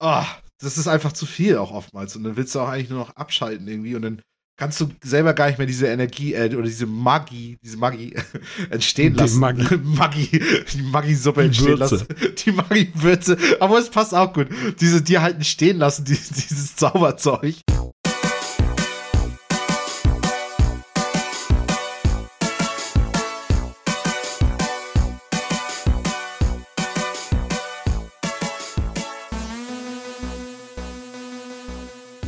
oh, das ist einfach zu viel auch oftmals. Und dann willst du auch eigentlich nur noch abschalten irgendwie und dann kannst du selber gar nicht mehr diese Energie äh, oder diese Magie, diese Magie entstehen Die lassen. Magie. Magie, die Magie-Suppe Die entstehen Würze. lassen. Die Magie-Würze. Aber es passt auch gut. Diese, die halten stehen lassen, die, dieses Zauberzeug.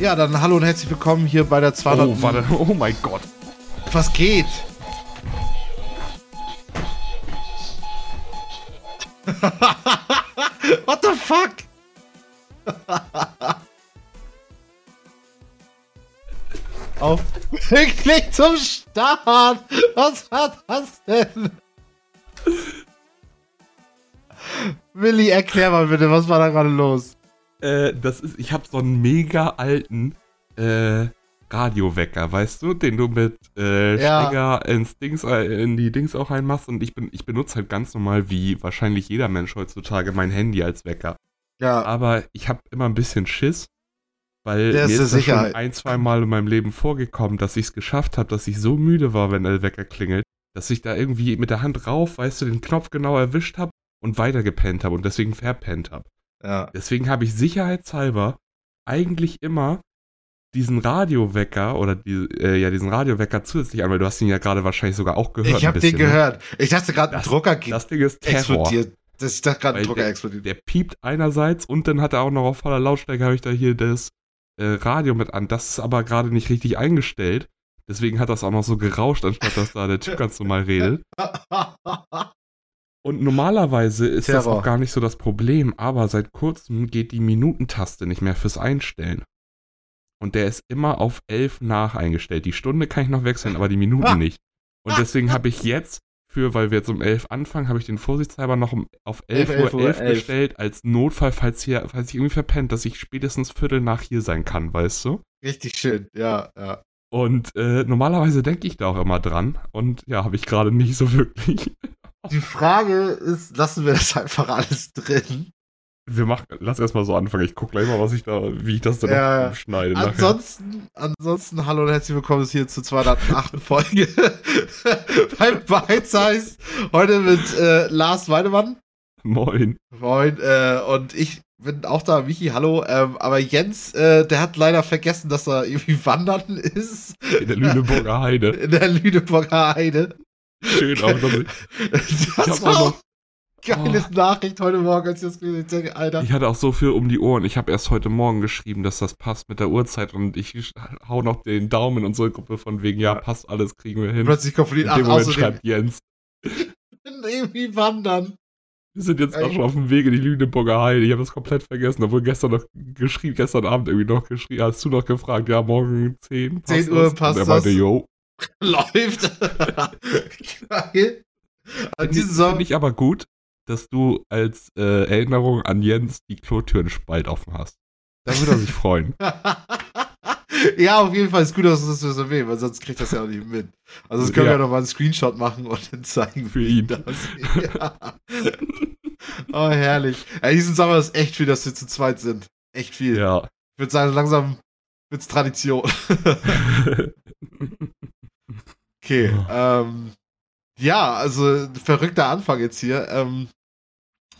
Ja, dann hallo und herzlich willkommen hier bei der 200. Oh, warte. Oh mein Gott. Was geht? What the fuck? Auf wirklich zum Start. Was war das denn? Willi, erklär mal bitte, was war da gerade los? Äh, das ist, ich habe so einen mega alten äh, Radiowecker, weißt du, den du mit äh, Ja. Stecker ins Dings, äh, in die Dings auch reinmachst und ich bin, ich benutze halt ganz normal wie wahrscheinlich jeder Mensch heutzutage mein Handy als Wecker. Ja, Aber ich habe immer ein bisschen Schiss, weil Der mir ist ist das schon ein, zwei Mal in meinem Leben vorgekommen, dass ich es geschafft habe, dass ich so müde war, wenn der Wecker klingelt, dass ich da irgendwie mit der Hand rauf, weißt du, den Knopf genau erwischt habe und weitergepennt habe und deswegen verpennt habe. Ja. Deswegen habe ich sicherheitshalber eigentlich immer diesen Radiowecker oder die, äh, ja, diesen Radiowecker zusätzlich an, weil du hast ihn ja gerade wahrscheinlich sogar auch gehört. Ich habe den ne? gehört. Ich dachte gerade, ein Drucker Das Ding ist Terror. explodiert. Das, ich dachte gerade, ein Drucker der- explodiert. Der piept einerseits und dann hat er auch noch auf voller Lautstärke, habe ich da hier das äh, Radio mit an. Das ist aber gerade nicht richtig eingestellt. Deswegen hat das auch noch so gerauscht, anstatt dass da der Typ ganz normal redet. Und normalerweise ist das Terror. auch gar nicht so das Problem, aber seit kurzem geht die Minutentaste nicht mehr fürs Einstellen. Und der ist immer auf 11 nach eingestellt. Die Stunde kann ich noch wechseln, aber die Minuten nicht. Und deswegen habe ich jetzt, für, weil wir jetzt um 11 anfangen, habe ich den vorsichtshalber noch um, auf 11 Uhr 11, 11 Uhr gestellt, als Notfall, falls, hier, falls ich irgendwie verpennt, dass ich spätestens Viertel nach hier sein kann, weißt du? Richtig schön, ja, ja. Und äh, normalerweise denke ich da auch immer dran. Und ja, habe ich gerade nicht so wirklich. Die Frage ist, lassen wir das einfach alles drin? Wir machen, lass erstmal so anfangen. Ich guck gleich mal, was ich da, wie ich das dann Ja, noch schneide. nachher. Ansonsten, ansonsten, hallo und herzlich willkommen hier zur 208. Folge beim Beiz heißt heute mit äh, Lars Weidemann. Moin. Moin, äh, und ich bin auch da, Michi, hallo. Ähm, aber Jens, äh, der hat leider vergessen, dass er irgendwie wandern ist. In der Lüneburger Heide. In der Lüneburger Heide. Schön auch, ich, Das war auch geiles Nachricht heute Morgen, als ich das gelesen habe. Ich Alter. ich hatte auch so viel um die Ohren. Ich habe erst heute Morgen geschrieben, dass das passt mit der Uhrzeit und ich hau noch den Daumen in unsere Gruppe von wegen, ja, passt alles, kriegen wir hin. Plötzlich kommt von In ihnen dem Moment schreibt Jens, irgendwie wandern. wir sind jetzt auch schon auf dem Weg in die Lüneburger Heide. Ich habe das komplett vergessen, obwohl gestern noch geschrieben, gestern Abend irgendwie noch geschrieben, hast du noch gefragt, ja, morgen 10, 10 Uhr das? passt und er meinte, das. yo. Läuft. Geil. An Finde diesem ich, Song. find ich aber gut, dass du als äh, Erinnerung an Jens die Klotürenspalt offen hast. Da würde er sich freuen. ja, auf jeden Fall ist gut, dass du das erwähnt, weil sonst kriegt das ja auch nicht mit. Also, das können Ja. wir ja noch mal einen Screenshot machen und dann zeigen, Für ihn. das ja. Oh, herrlich. Ey, diesen Sommer ist echt viel, dass wir zu zweit sind. Echt viel. Ja. Ich würde sagen, langsam wird's Tradition. Okay, ähm, ja, also verrückter Anfang jetzt hier. Ähm,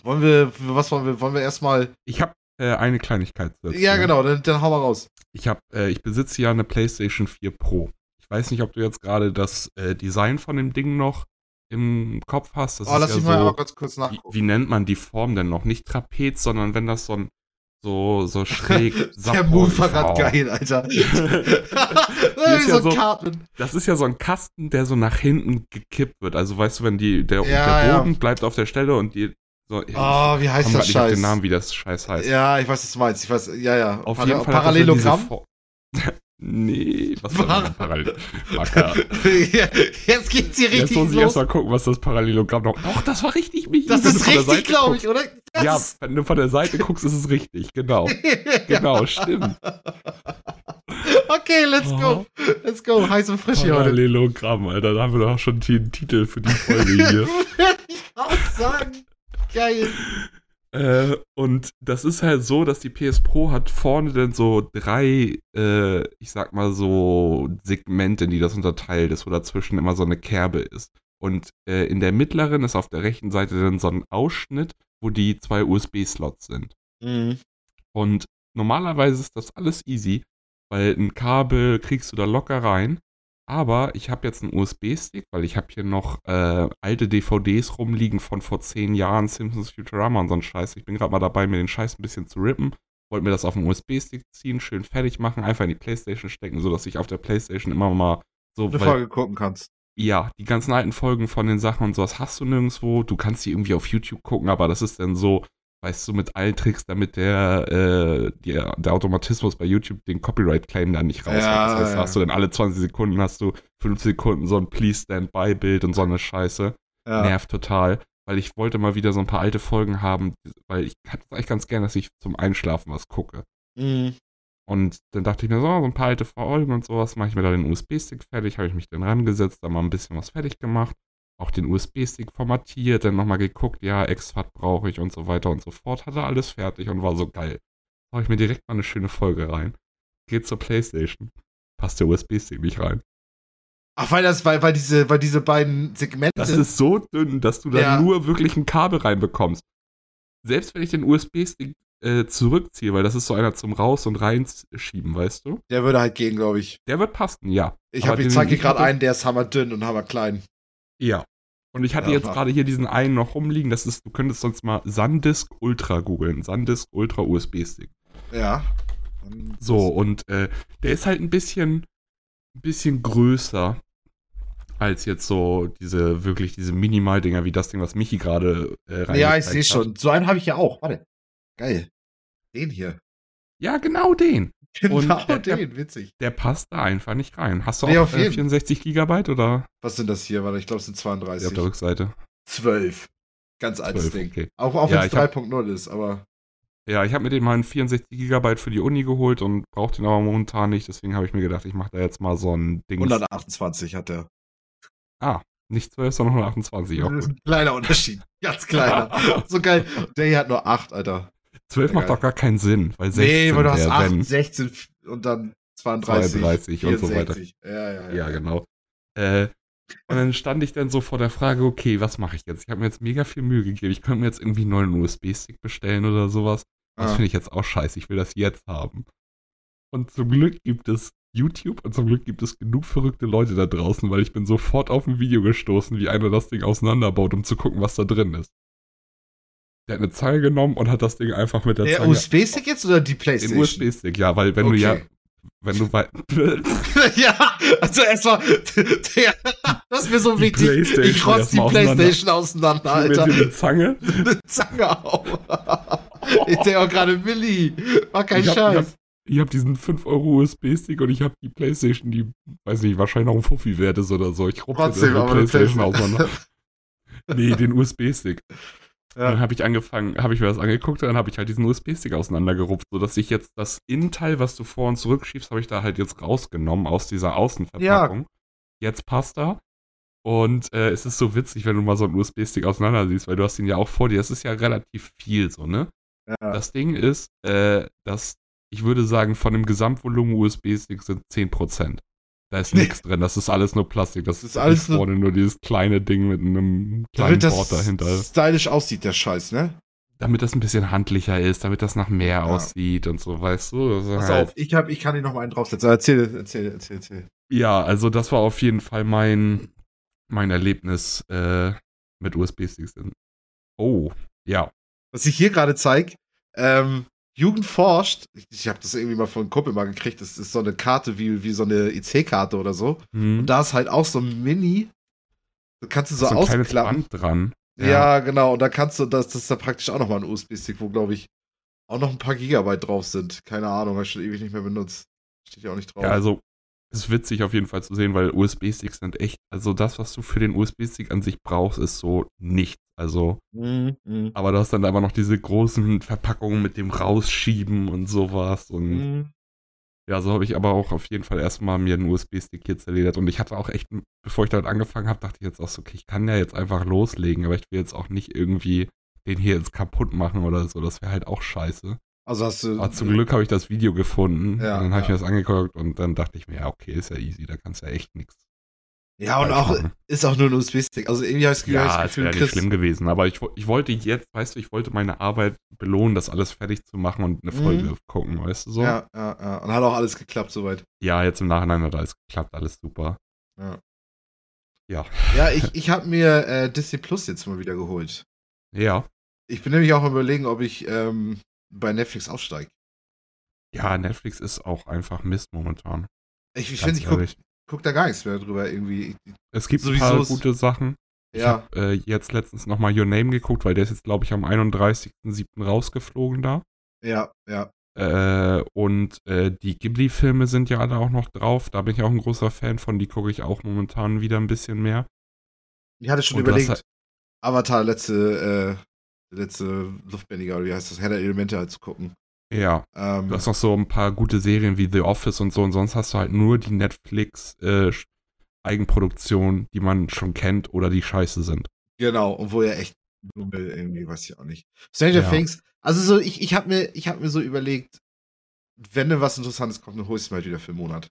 wollen wir, was wollen wir, wollen wir erstmal, ich habe äh, eine Kleinigkeit. dazu. ja genau, dann, dann hau mal raus. Ich habe, äh, ich besitze ja eine PlayStation 4 Pro. Ich weiß nicht, ob du jetzt gerade das äh, Design von dem Ding noch im Kopf hast. Das oh, lass ja mich mal so, ganz kurz wie, nachgucken. wie nennt man die Form denn noch? Nicht Trapez, sondern wenn das so ein so, so schräg Der Move war grad geil, Alter. ist Wie ja so. Das ist ja so ein Kasten, der so nach hinten gekippt wird. Also weißt du, wenn die, der, Ja, der ja. Boden bleibt auf der Stelle und die so. ich Oh, wie heißt das grad nicht auf Scheiß? den Namen, wie das Scheiß heißt. Ja, ich weiß, was du meinst. Ich weiß, ja, ja. Auf Para- jeden Fall. das ja Parallelogramm. Nee, was Par- denn Parallel? Marker. Ja, Jetzt geht's hier Jetzt richtig muss ich los. erstmal gucken, was das Parallelogramm noch. Doch, das war richtig, Michi. Das ist richtig, glaube ich, oder? Das Ja, wenn du von der Seite guckst, ist es richtig. Genau. Genau, stimmt. Okay, let's go. Let's go. Heiß und frisch hier heute. Parallelogramm, Alter. Da haben wir doch schon den Titel für die Folge hier. Würde ich auch sagen. Geil. Äh, und das ist halt so, dass die PS Pro hat vorne dann so drei, äh, ich sag mal so Segmente, in die das unterteilt ist, wo dazwischen immer so eine Kerbe ist. Und äh, in der mittleren ist auf der rechten Seite dann so ein Ausschnitt, wo die zwei USB-Slots sind. Mhm. Und normalerweise ist das alles easy, weil ein Kabel kriegst du da locker rein. Aber ich habe jetzt einen USB-Stick, weil ich habe hier noch äh, alte DVDs rumliegen von vor zehn Jahren, Simpsons Futurama und so ein Scheiß. Ich bin gerade mal dabei, mir den Scheiß ein bisschen zu rippen. Wollte mir das auf den USB-Stick ziehen, schön fertig machen, einfach in die Playstation stecken, sodass ich auf der Playstation immer mal so. Eine weil- Folge gucken kannst. ja, die ganzen alten Folgen von den Sachen und sowas hast du nirgendwo. Du kannst die irgendwie auf YouTube gucken, aber das ist dann so, weißt du, mit allen Tricks, damit der, äh, der, der Automatismus bei YouTube den Copyright-Claim dann nicht raushaut. Ja, das heißt, ja. hast du dann alle 20 Sekunden hast du 5 Sekunden so ein Please Stand By-Bild und so eine Scheiße. Ja. Nervt total, weil ich wollte mal wieder so ein paar alte Folgen haben, weil ich hatte eigentlich ganz gern, dass ich zum Einschlafen was gucke. Mhm. Und dann dachte ich mir so, so ein paar alte Folgen und sowas, mache ich mir da den USB-Stick fertig, habe ich mich dann rangesetzt, da mal ein bisschen was fertig gemacht, auch den USB-Stick formatiert, dann nochmal geguckt, ja, Exfat brauche ich und so weiter und so fort, hatte alles fertig und war so geil. Mache ich mir direkt mal eine schöne Folge rein. Geht zur Playstation. Passt der USB-Stick nicht rein. Ach, weil das, weil, weil diese, weil diese beiden Segmente. Das ist so dünn, dass du da Ja. nur wirklich ein Kabel reinbekommst. Selbst wenn ich den USB-Stick äh, zurückziehe, weil das ist so einer zum Raus- und Reinschieben, weißt du? der würde halt gehen, glaube ich. Der wird passen, ja. Ich, hab, ich den- zeig dir gerade einen, der ist hammerdünn und hammerklein. Ja. Und ich hatte Ja, jetzt gerade hier diesen einen noch rumliegen. Das ist, du könntest sonst mal Sandisk Ultra googeln. Sandisk Ultra USB-Stick. Ja. So, und äh, der ist halt ein bisschen, ein bisschen größer als jetzt so diese, wirklich diese Minimal-Dinger wie das Ding, was Michi gerade äh, Ja, ich sehe schon. So einen habe ich ja auch. Warte. Geil. Den hier. Ja, genau den. Genau Und, äh, den, witzig. Der passt da einfach nicht rein. Hast du Nee, auch auf äh, jeden. 64 Gigabyte oder Was sind das hier? Warte, ich glaube, es sind ja, auf 32. der Rückseite? 12. Ganz altes 12, Ding. okay. Auch, auch Ja, wenn es ich hab- 3.0 ist, aber. Ja, ich habe mir den mal einen 64 Gigabyte für die Uni geholt und brauche den aber momentan nicht. Deswegen habe ich mir gedacht, ich mache da jetzt mal so ein Ding. 128 hat er. Ah, nicht 12, sondern 128. Auch Das ist ein kleiner Unterschied. Ganz kleiner. so geil. Der hier hat nur 8, Alter. 12 macht geil. doch gar keinen Sinn, weil 16 Nee, weil du hast wär, 8, wenn, 16 und dann 32. 32 und so weiter. 64. Ja, ja, ja. Ja, genau. Äh, und dann stand ich dann so vor der Frage, okay, was mache ich jetzt? Ich habe mir jetzt mega viel Mühe gegeben. Ich könnte mir jetzt irgendwie einen neuen USB-Stick bestellen oder sowas. Das Ah. finde ich jetzt auch scheiße. Ich will das jetzt haben. Und zum Glück gibt es YouTube und zum Glück gibt es genug verrückte Leute da draußen, weil ich bin sofort auf ein Video gestoßen, wie einer das Ding auseinanderbaut, um zu gucken, was da drin ist. Der hat eine Zange genommen und hat das Ding einfach mit der, Der Zange. USB-Stick jetzt oder die Den Playstation? USB-Stick, ja, weil wenn du ja, Okay. wenn du wei- ja, also erstmal, der, das ist mir so Die wichtig. Playstation Ich rotz die erstmal auseinander. Playstation auseinander, Alter. mit der Zange. Eine Zange auf. Ich denke auch gerade, Milli, war kein Ich hab- ich hab- Scheiß. Ich habe diesen 5 Euro USB-Stick und ich habe die Playstation, die, weiß nicht, wahrscheinlich noch ein Fuffi wert ist oder so. Ich rupfe die eine Playstation Playstation. auseinander. Nee, den USB-Stick. Ja. Dann habe ich angefangen, habe ich mir das angeguckt und dann habe ich halt diesen USB-Stick auseinandergerupft, sodass ich jetzt das Innenteil, was du vor und zurückschiebst, habe ich da halt jetzt rausgenommen aus dieser Außenverpackung. Jetzt passt er. Und äh, es ist so witzig, wenn du mal so einen USB-Stick auseinander siehst, weil du hast ihn ja auch vor dir. Es ist ja relativ viel so, ne? Ja. Das Ding ist, äh, dass ich würde sagen, von dem Gesamtvolumen USB-Stick sind 10%. Da ist nichts drin, das ist alles nur Plastik. Das, Das ist alles nur- vorne nur dieses kleine Ding mit einem kleinen Damit Board das dahinter. stylisch aussieht, der Scheiß, ne? Damit das ein bisschen handlicher ist, damit das nach mehr Ja. aussieht und so, weißt du? Das Pass halt- auf, ich, hab, ich kann dir noch mal einen draufsetzen. Erzähl, erzähl, erzähl, erzähl. Ja, also das war auf jeden Fall mein, mein Erlebnis äh, mit USB-Sticks. Oh, ja. Was ich hier gerade zeige, ähm, Jugend forscht, ich, habe das irgendwie mal von einem Kumpel mal gekriegt, das ist so eine Karte wie, wie so eine IC-Karte oder so. Hm. Und da ist halt auch so ein Mini, du kannst du so, so ein kleines ausklappen. Band dran. Ja. genau, und da kannst du, das, das ist da praktisch auch nochmal ein USB-Stick, wo, glaube ich, auch noch ein paar Gigabyte drauf sind. Keine Ahnung, habe ich schon ewig nicht mehr benutzt. Steht ja auch nicht drauf. Ja, also ist witzig auf jeden Fall zu sehen, weil USB-Sticks sind echt, also das, was du für den USB-Stick an sich brauchst, ist so nichts. Also, Mhm, mhm. aber du hast dann aber noch diese großen Verpackungen mit dem Rausschieben und sowas. Und Mhm. ja, so habe ich aber auch auf jeden Fall erstmal mir einen USB-Stick hier zerledert. Und ich hatte auch echt, bevor ich damit angefangen habe, dachte ich jetzt auch so, okay, ich kann ja jetzt einfach loslegen, aber ich will jetzt auch nicht irgendwie den hier jetzt kaputt machen oder so. Das wäre halt auch scheiße. Also hast du. Aber zum Glück habe ich das Video gefunden. Ja, und dann habe ich ja. mir das angeguckt und dann dachte ich mir, ja, okay, ist ja easy, da kannst du ja echt nichts. Ja, und auch machen. ist auch nur ein USB-Stick. Also irgendwie habe ich das Gefühl, Ja, es wäre nicht Chris, schlimm gewesen. Aber ich, ich wollte jetzt, weißt du, ich wollte meine Arbeit belohnen, das alles fertig zu machen und eine Mhm. Folge gucken, weißt du so? Ja, ja, ja. Und hat auch alles geklappt soweit. Ja, jetzt im Nachhinein hat alles geklappt, alles super. Ja. Ja. Ja, ich, ich habe mir äh, Disney Plus jetzt mal wieder geholt. Ja. Ich bin nämlich auch am überlegen, ob ich ähm, bei Netflix aussteige. Ja, Netflix ist auch einfach Mist momentan. Ich, finde, ich guck, guck da gar nichts mehr drüber irgendwie. Es gibt sowieso ein paar gute Sachen. Ich Ja, habe äh, jetzt letztens nochmal Your Name geguckt, weil der ist jetzt, glaube ich, am 31.07. rausgeflogen da. ja, ja. Äh, und äh, die Ghibli-Filme sind ja alle auch noch drauf. Da bin ich auch ein großer Fan von. Die gucke ich auch momentan wieder ein bisschen mehr. Ich hatte schon Und überlegt, Avatar letzte, äh, letzte Luftbändiger, oder wie heißt das, Herr der Elemente halt zu gucken. Ja, Ähm, du hast noch so ein paar gute Serien wie The Office und so. Und sonst hast du halt nur die Netflix äh, Eigenproduktionen, die man schon kennt oder die scheiße sind. Genau, und wo er echt Nummel irgendwie, weiß ich auch nicht. Stranger Ja. Things, also so, ich, ich habe mir, ich hab mir so überlegt, wenn denn was Interessantes kommt, dann hol ich es mir halt wieder für einen Monat.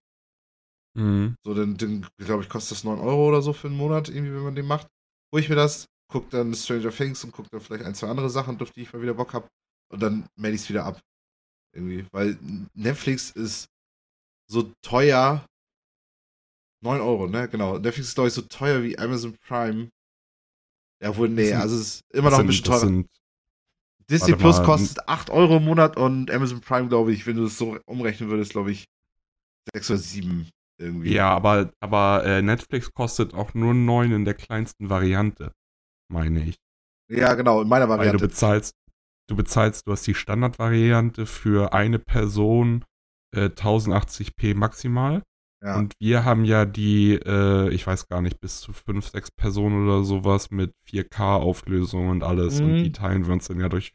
Mhm. So, dann, dann glaube ich, kostet das 9 Euro oder so für einen Monat, irgendwie, wenn man den macht. Hol ich mir das, guck dann Stranger Things und guck dann vielleicht ein, zwei andere Sachen, auf die ich mal wieder Bock habe. Und dann melde ich es wieder ab. Irgendwie. Weil Netflix ist so teuer. 9 Euro, ne? Genau. Netflix ist, glaube ich, so teuer wie Amazon Prime. Ja, wohl, nee, sind- also es ist immer noch ein bisschen teurer. sind, Disney Plus mal, kostet 8 Euro im Monat und Amazon Prime, glaube ich, wenn du es so umrechnen würdest, glaube ich, 6 oder 7 irgendwie. ja, aber, aber äh, Netflix kostet auch nur 9 in der kleinsten Variante, meine ich. Ja, genau, in meiner Weil du Variante. bezahlst, du bezahlst, du hast die Standardvariante für eine Person äh, 1080p maximal. Ja. Und wir haben ja die, äh, ich weiß gar nicht, bis zu 5, 6 Personen oder sowas mit 4K-Auflösung und alles. Und Mhm. die teilen wir uns dann ja durch.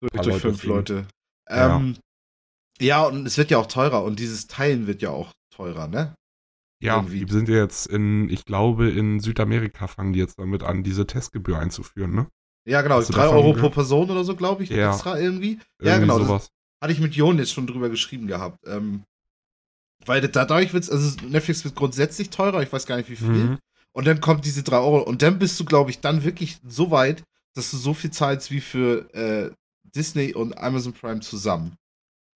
durch, durch Leute fünf sehen. Leute. Ja. Ähm, ja, und es wird ja auch teurer und dieses Teilen wird ja auch teurer, ne? Ja, Irgendwie. die sind ja jetzt in, ich glaube, in Südamerika fangen die jetzt damit an, diese Testgebühr einzuführen, ne? Ja, genau, Hast du 3 davon Euro pro? Person oder so, glaube ich, Ja. extra irgendwie. Ja, Irgendwie genau, sowas. Hatte ich mit Jon jetzt schon drüber geschrieben gehabt. Ähm, weil da- dadurch wird's, also Netflix wird grundsätzlich teurer, ich weiß gar nicht wie viel. Mhm. Und dann kommt diese 3 Euro. Und dann bist du, glaube ich, dann wirklich so weit, dass du so viel zahlst wie für äh, Disney und Amazon Prime zusammen.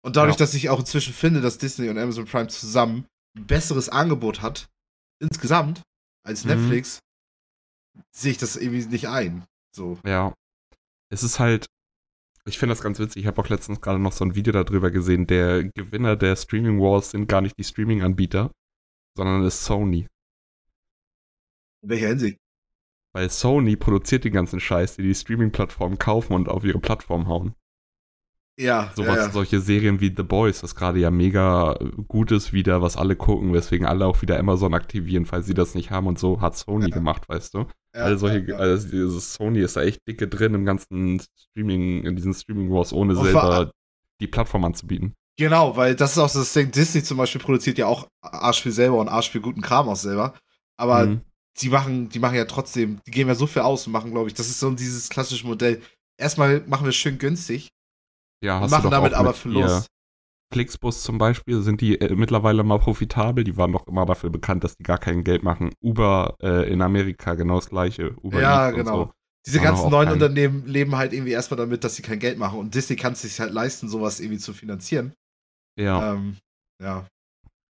Und dadurch, Ja. dass ich auch inzwischen finde, dass Disney und Amazon Prime zusammen besseres Angebot hat, insgesamt, als Mhm. Netflix, sehe ich das irgendwie nicht ein. So. Ja. Es ist halt, ich finde das ganz witzig. Ich habe auch letztens gerade noch so ein Video darüber gesehen. Der Gewinner der Streaming Wars sind gar nicht die Streaming-Anbieter, sondern ist Sony. In welcher Hinsicht? Weil Sony produziert den ganzen Scheiß, die die Streaming-Plattformen kaufen und auf ihre Plattform hauen. Ja, Sowas, ja, ja. solche Serien wie The Boys, was gerade ja mega gut ist wieder, was alle gucken, weswegen alle auch wieder Amazon aktivieren, falls sie das nicht haben und so hat Sony Ja. gemacht, weißt du? ja, also solche, also dieses Sony ist da echt dicke drin im ganzen Streaming, in diesen Streaming Wars, ohne Und selber die Plattform anzubieten. Genau, weil das ist auch das Ding. Disney zum Beispiel produziert ja auch arschviel selber und arschviel guten Kram auch selber. Aber Mhm. die machen, die machen ja trotzdem, die geben ja so viel aus und machen, glaube ich, das ist so dieses klassische Modell. Erstmal machen wir es schön günstig Ja, und hast machen damit aber Verlust. Flixbus zum Beispiel, sind die äh, mittlerweile mal profitabel. Die waren doch immer dafür bekannt, dass die gar kein Geld machen. Uber äh, in Amerika genau das gleiche. Uber Ja, Eats genau. So. Diese ganzen neuen keinen. Unternehmen leben halt irgendwie erstmal damit, dass sie kein Geld machen. Und Disney kann es sich halt leisten, sowas irgendwie zu finanzieren. Ja. Ähm, ja.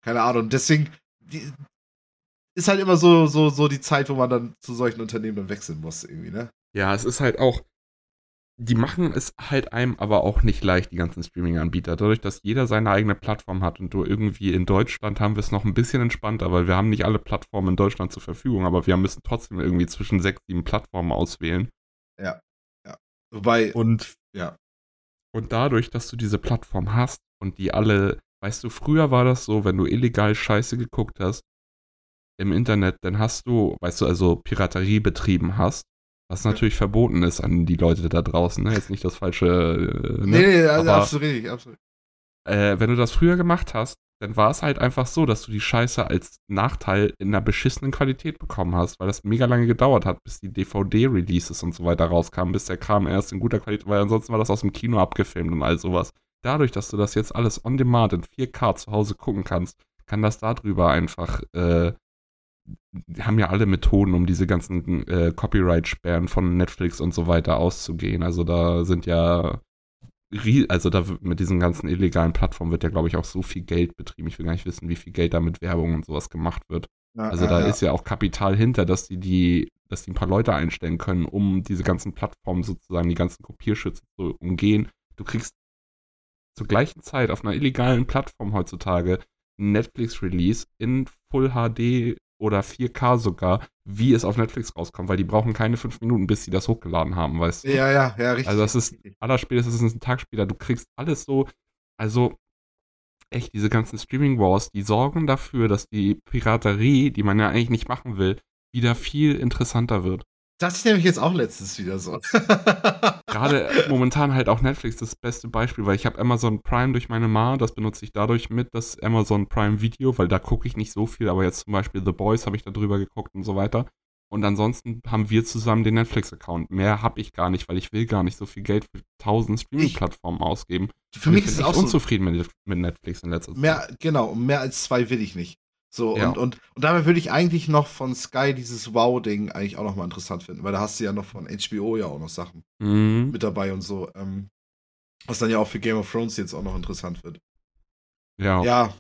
Keine Ahnung. Deswegen die, ist halt immer so, so, so die Zeit, wo man dann zu solchen Unternehmen dann wechseln muss, irgendwie, ne? Ja, es ist halt auch, die machen es halt einem aber auch nicht leicht, die ganzen Streaming-Anbieter. Dadurch, dass jeder seine eigene Plattform hat und du irgendwie in Deutschland haben wir es noch ein bisschen entspannter, weil wir haben nicht alle Plattformen in Deutschland zur Verfügung, aber wir müssen trotzdem irgendwie zwischen sechs, sieben Plattformen auswählen. Wobei, Und, ja. und dadurch, dass du diese Plattform hast und die alle, weißt du, früher war das so, wenn du illegal Scheiße geguckt hast im Internet, dann hast du, weißt du, also Piraterie betrieben hast, was Ja. natürlich verboten ist an die Leute da draußen, ne? Jetzt nicht das falsche, äh, ne? Nee, nee, also Aber- absolut richtig, absolut. äh, wenn du das früher gemacht hast, dann war es halt einfach so, dass du die Scheiße als Nachteil in einer beschissenen Qualität bekommen hast, weil das mega lange gedauert hat, bis die DVD-Releases und so weiter rauskamen, bis der Kram erst in guter Qualität, weil ansonsten war das aus dem Kino abgefilmt und all sowas. Dadurch, dass du das jetzt alles on demand in 4K zu Hause gucken kannst, kann das darüber einfach, äh, haben ja alle Methoden, um diese ganzen äh, Copyright-Sperren von Netflix und so weiter auszugehen. Also da sind ja also da mit diesen ganzen illegalen Plattformen wird ja, glaube ich, auch so viel Geld betrieben. Ich will gar nicht wissen, wie viel Geld da mit Werbung und sowas gemacht wird. Ja, also da ja. ist ja auch Kapital hinter, dass die, die, dass die ein paar Leute einstellen können, um diese ganzen Plattformen sozusagen, die ganzen Kopierschütze zu umgehen. Du kriegst zur gleichen Zeit auf einer illegalen Plattform heutzutage Netflix-Release in Full HD oder 4K sogar, wie es auf Netflix rauskommt, weil die brauchen keine fünf Minuten, bis sie das hochgeladen haben, weißt du? Ja, ja, ja, richtig. Also das ist allerspätestens ein Tag später, du kriegst alles so, also echt, diese ganzen Streaming Wars, die sorgen dafür, dass die Piraterie, die man ja eigentlich nicht machen will, wieder viel interessanter wird. Das ist nämlich jetzt auch letztens wieder so. Gerade momentan halt auch Netflix das beste Beispiel, weil ich habe Amazon Prime durch meine Ma, das benutze ich dadurch mit, das Amazon Prime Video, weil da gucke ich nicht so viel, aber jetzt zum Beispiel The Boys habe ich da drüber geguckt und so weiter. Und ansonsten haben wir zusammen den Netflix-Account. Mehr habe ich gar nicht, weil ich will gar nicht so viel Geld für tausend Streaming-Plattformen ausgeben. Für mich ist es auch unzufrieden so mit, mit Netflix in letzter Zeit. Mehr, genau, mehr als zwei will ich nicht. So, ja. und, und, und dabei würde ich eigentlich noch von Sky dieses Wow-Ding eigentlich auch noch mal interessant finden, weil da hast du ja noch von HBO ja auch noch Sachen mhm. mit dabei und so. Ähm, was dann ja auch für Game of Thrones jetzt auch noch interessant wird. Ja. Ja.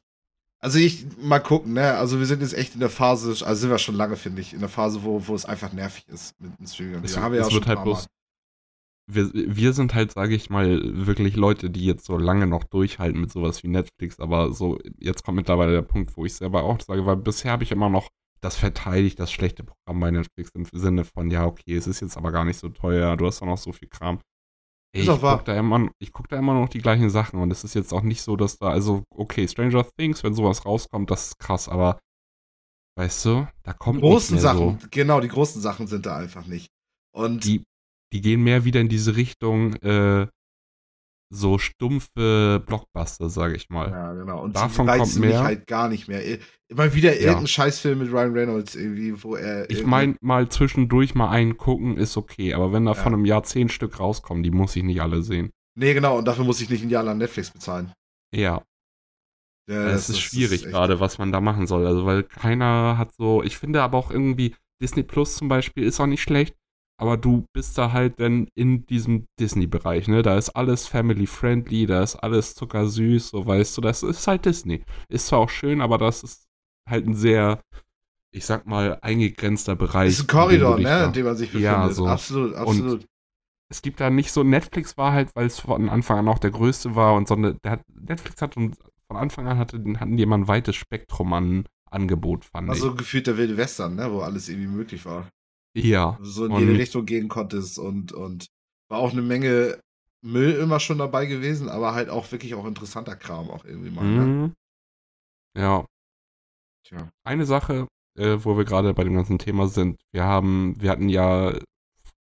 Also ich, mal gucken, ne? Also wir sind jetzt echt in der Phase, also sind wir schon lange, finde ich, in der Phase, wo, wo es einfach nervig ist mit dem Streaming. Es, haben wir ja es wird halt bloß, wir, wir sind halt, sage ich mal, wirklich Leute, die jetzt so lange noch durchhalten mit sowas wie Netflix, aber so, jetzt kommt mittlerweile der Punkt, wo ich selber auch sage, weil bisher habe ich immer noch das verteidigt, das schlechte Programm bei Netflix im Sinne von, ja, okay, es ist jetzt aber gar nicht so teuer, du hast doch noch so viel Kram. Ey, ich gucke da, immer, guck da immer noch die gleichen Sachen und es ist jetzt auch nicht so, dass da, also, okay, Stranger Things, wenn sowas rauskommt, das ist krass, aber weißt du, da kommt die großen Sachen, so. genau, die großen Sachen sind da einfach nicht. Und die, die gehen mehr wieder in diese Richtung, äh, so stumpfe Blockbuster, sage ich mal. Ja, genau. Und davon kommt mehr. Mich halt gar nicht mehr. Immer wieder ja. irgendein Scheißfilm mit Ryan Reynolds irgendwie, wo er. Ich meine, mal zwischendurch mal einen gucken ist okay, aber wenn da ja. von einem Jahr zehn Stück rauskommen, die muss ich nicht alle sehen. Nee, genau. Und dafür muss ich nicht ein Jahr lang Netflix bezahlen. Ja. Ja, das, das ist schwierig gerade, was man da machen soll. Also, weil keiner hat so. Ich finde aber auch irgendwie, Disney Plus zum Beispiel ist auch nicht schlecht, aber du bist da halt dann in diesem Disney-Bereich, ne? Da ist alles family-friendly, da ist alles zuckersüß, so weißt du, das ist halt Disney. Ist zwar auch schön, aber das ist halt ein sehr, ich sag mal, eingegrenzter Bereich. Das ist ein Korridor, ne, in dem man sich befindet. Ja, so. Absolut, absolut. Und es gibt da nicht so, Netflix war halt, weil es von Anfang an auch der größte war und so eine, hat, Netflix hat von Anfang an hatte, hatten die immer ein weites Spektrum an Angebot, fand also ich. Also gefühlt der wilde Western, ne, wo alles irgendwie möglich war. Ja. So in jede Richtung gehen konntest und, und war auch eine Menge Müll immer schon dabei gewesen, aber halt auch wirklich auch interessanter Kram auch irgendwie mal. Ne? Mhm. Ja. Tja. Eine Sache, äh, wo wir gerade bei dem ganzen Thema sind, wir haben, wir hatten ja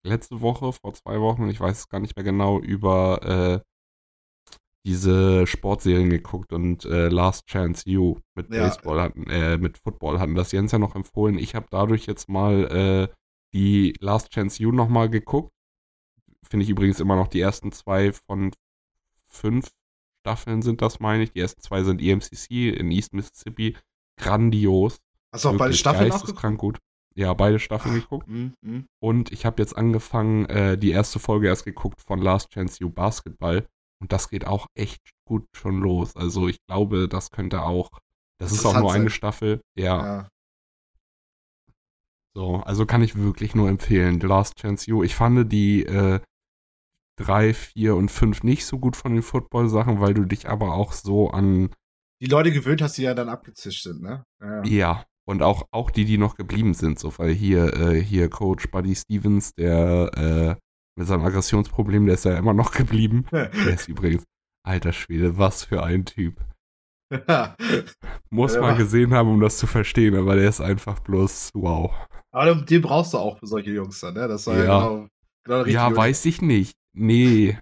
letzte Woche, vor zwei Wochen, ich weiß es gar nicht mehr genau, über äh, diese Sportserien geguckt und äh, Last Chance You mit ja. Baseball hatten, äh, mit Football hatten das Jens ja noch empfohlen. Ich habe dadurch jetzt mal äh, die Last Chance You nochmal geguckt. Finde ich übrigens immer noch die ersten zwei von fünf Staffeln sind das, meine ich. Die ersten zwei sind EMCC in East Mississippi. Grandios. Hast du auch beide Staffeln krank gut. Ja, beide Staffeln Ach, geguckt. Mm, mm. Und ich habe jetzt angefangen, äh, die erste Folge erst geguckt von Last Chance You Basketball. Und das geht auch echt gut schon los. Also ich glaube, das könnte auch. Das, das ist auch nur eine Staffel. Ja. ja. So, also kann ich wirklich nur empfehlen. The Last Chance You. Ich fand die äh, 3, 4 und 5 nicht so gut von den Football-Sachen, weil du dich aber auch so an. Die Leute gewöhnt hast, die ja dann abgezischt sind, ne? Ja. ja. Und auch, auch die, die noch geblieben sind, so, weil hier, äh, hier Coach Buddy Stevens, der äh, mit seinem Aggressionsproblem, der ist ja immer noch geblieben. der ist übrigens, alter Schwede, was für ein Typ. Muss man gesehen haben, um das zu verstehen, aber der ist einfach bloß wow. Aber den brauchst du auch für solche Jungs dann, ne? Das war ja, genau, genau ja weiß ich nicht. Nee.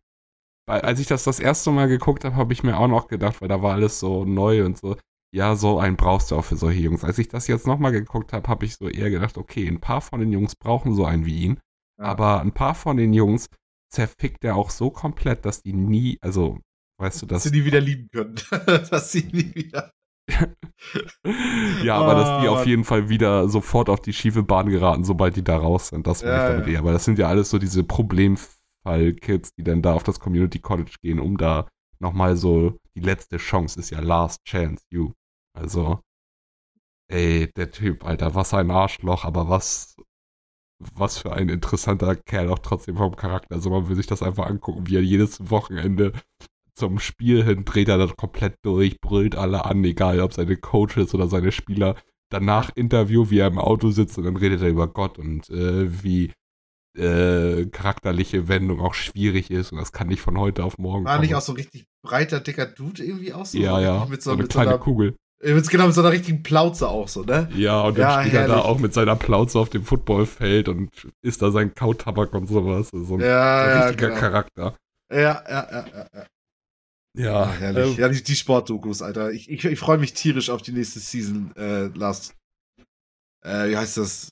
Weil, als ich das das erste Mal geguckt habe, habe ich mir auch noch gedacht, weil da war alles so neu und so. ja, so einen brauchst du auch für solche Jungs. Als ich das jetzt nochmal geguckt habe, habe ich so eher gedacht, okay, ein paar von den Jungs brauchen so einen wie ihn. Ja. Aber ein paar von den Jungs zerfickt er auch so komplett, dass die nie, also, weißt du, dass. Dass sie nie wieder lieben können. dass sie nie wieder. ja, aber dass die auf ah. jeden Fall wieder sofort auf die schiefe Bahn geraten, sobald die da raus sind. Das meine ja, ich damit ja. eher. Aber das sind ja alles so diese Problemfall-Kids, die dann da auf das Community College gehen, um da nochmal so die letzte Chance ist ja Last Chance, you. Also, ey, der Typ, Alter, was ein Arschloch, aber was, was für ein interessanter Kerl auch trotzdem vom Charakter. Also man will sich das einfach angucken, wie er jedes Wochenende zum Spiel hin dreht er das komplett durch, brüllt alle an, egal ob seine Coaches oder seine Spieler. Danach Interview, wie er im Auto sitzt und dann redet er über Gott und äh, wie äh, charakterliche Wendung auch schwierig ist und das kann nicht von heute auf morgen. War kommen. nicht auch so ein richtig breiter, dicker Dude irgendwie aus? So ja, ja. Mit so, so eine mit kleine so einer, Kugel. Genau, mit so einer richtigen Plauze auch so, ne? Ja, und dann ja, steht er da auch mit seiner Plauze auf dem Footballfeld und isst da sein Kautabak und sowas. So ein, ja, ein ja, richtiger genau. Charakter. Ja, ja, ja, ja. Ja. Ja, herrlich. Ähm, ja, die, die Sportdokus, Alter. Ich, ich, ich freue mich tierisch auf die nächste Season, äh, Last. Äh, wie heißt das?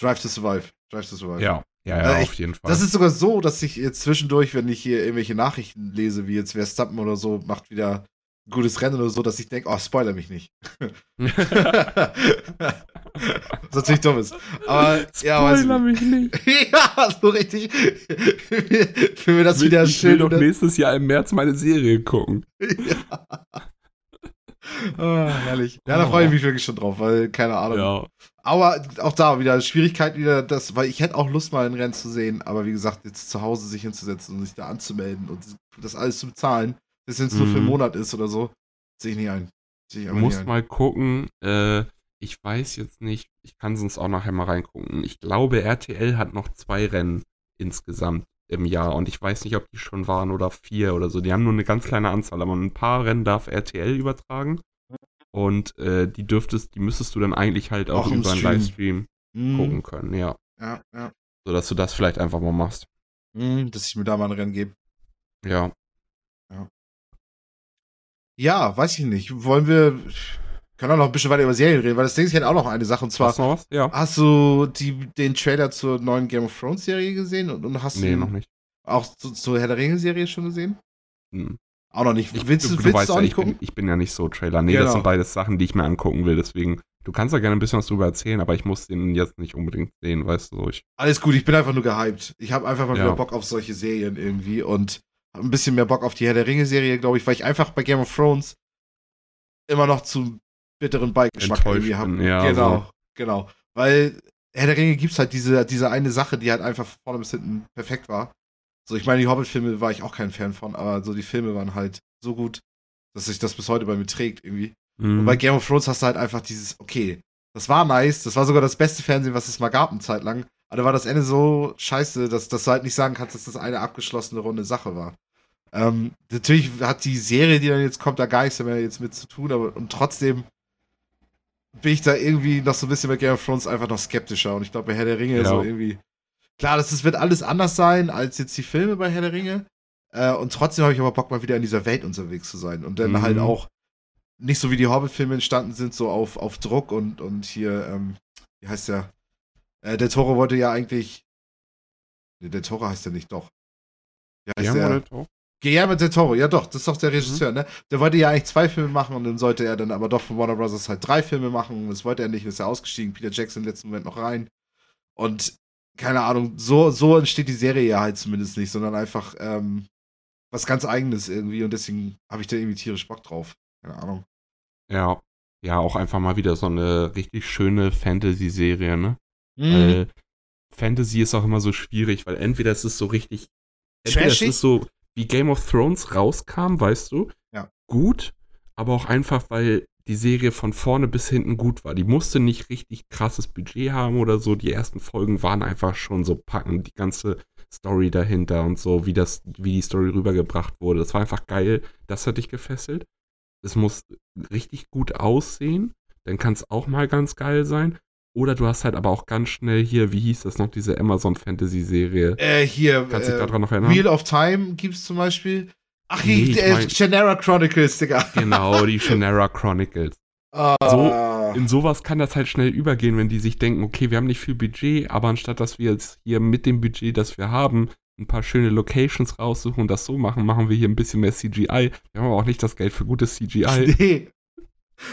Drive to Survive. Drive to Survive. Ja, ja, ja, äh, auf jeden Fall. Das ist sogar so, dass ich jetzt zwischendurch, wenn ich hier irgendwelche Nachrichten lese, wie jetzt Verstappen oder so, macht wieder gutes Rennen oder so, dass ich denke, oh, spoiler mich nicht. Was natürlich dumm ist. Aber, ja, Spoiler mich nicht. ja, so richtig. Für mir das ich wieder ich schön. Ich will doch nächstes Jahr im März meine Serie gucken. ja. Oh, herrlich. Ja, da freue ich mich wirklich schon drauf, weil, keine Ahnung. Ja. Aber auch da wieder Schwierigkeit wieder, das, weil ich hätte auch Lust, mal ein Rennen zu sehen, aber wie gesagt, jetzt zu Hause sich hinzusetzen und sich da anzumelden und das alles zu bezahlen, das jetzt nur für einen mhm. Monat ist oder so, sehe ich nicht ein. Ich du musst mal gucken, äh, ich weiß jetzt nicht, ich kann sonst auch nachher mal reingucken. Ich glaube, RTL hat noch zwei Rennen insgesamt im Jahr und ich weiß nicht, ob die schon waren oder vier oder so. Die haben nur eine ganz kleine Anzahl, aber ein paar Rennen darf RTL übertragen. Und äh, die dürftest, die müsstest du dann eigentlich halt auch, auch über einen Livestream mhm. gucken können, ja. Ja, ja. So dass du das vielleicht einfach mal machst. Mhm, dass ich mir da mal ein Rennen gebe. Ja. Ja, weiß ich nicht. Wollen wir. Können auch noch ein bisschen weiter über Serien reden, weil das Ding ist ja auch noch eine Sache. Und zwar, hast du, was? Ja. hast du die, den Trailer zur neuen Game of Thrones Serie gesehen? Und, und hast nee, du noch nicht. Auch zu, zur Herr der Ringe Serie schon gesehen? Hm. Auch noch nicht. Ich, willst du, du, du willst weißt auch ja, nicht ich gucken? Bin, ich bin ja nicht so Trailer. Nee, genau. das sind beides Sachen, die ich mir angucken will. Deswegen, du kannst ja gerne ein bisschen was drüber erzählen, aber ich muss den jetzt nicht unbedingt sehen, weißt du. Ich, Alles gut, ich bin einfach nur gehypt. Ich habe einfach mal Ja. wieder Bock auf solche Serien irgendwie und ein bisschen mehr Bock auf die Herr der Ringe-Serie, glaube ich, weil ich einfach bei Game of Thrones immer noch zu bitteren Beigeschmack irgendwie habe. ja, genau, so. genau. Weil Herr der Ringe gibt's halt diese, diese eine Sache, die halt einfach von vorne bis hinten perfekt war. So, ich meine, die Hobbit-Filme war ich auch kein Fan von, aber so die Filme waren halt so gut, dass sich das bis heute bei mir trägt irgendwie. Mhm. Und bei Game of Thrones hast du halt einfach dieses, okay, das war nice, das war sogar das beste Fernsehen, was es mal gab, eine Zeit lang. Aber da war das Ende so scheiße, dass, dass du halt nicht sagen kannst, dass das eine abgeschlossene runde Sache war. Ähm, natürlich hat die Serie, die dann jetzt kommt, da gar nichts mehr jetzt mit zu tun, aber und trotzdem bin ich da irgendwie noch so ein bisschen bei Game of Thrones einfach noch skeptischer. Und ich glaube, bei Herr der Ringe Ja. so irgendwie. Klar, das, das wird alles anders sein als jetzt die Filme bei Herr der Ringe. Äh, und trotzdem habe ich aber Bock, mal wieder in dieser Welt unterwegs zu sein. Und dann Mhm. halt auch nicht so wie die Hobbit-Filme entstanden sind, so auf, auf Druck und, und hier, ähm, wie heißt der? Äh, der Toro wollte ja eigentlich. Nee, der Toro heißt ja nicht, doch. Wie heißt Guillermo der? Guillermo del Toro, ja doch, das ist doch Mhm. der Regisseur, ne? Der wollte ja eigentlich zwei Filme machen und dann sollte er dann aber doch von Warner Bros. halt drei Filme machen. Das wollte er nicht, ist er ausgestiegen. Peter Jackson im letzten Moment noch rein. Und keine Ahnung, so, so entsteht die Serie ja halt zumindest nicht, sondern einfach ähm, was ganz Eigenes irgendwie und deswegen habe ich da irgendwie tierisch Bock drauf. Keine Ahnung. Ja. Ja, auch einfach mal wieder so eine richtig schöne Fantasy-Serie, ne? Mhm. Weil Fantasy ist auch immer so schwierig, weil entweder es ist so richtig. Entweder es Trashig? ist so, wie Game of Thrones rauskam, weißt du, Ja. gut, aber auch einfach, weil die Serie von vorne bis hinten gut war. Die musste nicht richtig krasses Budget haben oder so. Die ersten Folgen waren einfach schon so packend, die ganze Story dahinter und so, wie das, wie die Story rübergebracht wurde. Das war einfach geil. Das hat dich gefesselt. Es muss richtig gut aussehen. Dann kann es auch mal ganz geil sein. Oder du hast halt aber auch ganz schnell hier, wie hieß das noch, diese Amazon Fantasy Serie. Äh, hier, Kannst du dich äh, daran noch erinnern? Wheel of Time gibt es zum Beispiel. Ach, Nee, ich äh, mein- Shannara Chronicles, Digga. Genau, die Shannara Chronicles. Ah. In sowas kann das halt schnell übergehen, wenn die sich denken, okay, wir haben nicht viel Budget, aber anstatt dass wir jetzt hier mit dem Budget, das wir haben, ein paar schöne Locations raussuchen und das so machen, machen wir hier ein bisschen mehr CGI. Wir haben aber auch nicht das Geld für gutes CGI. nee.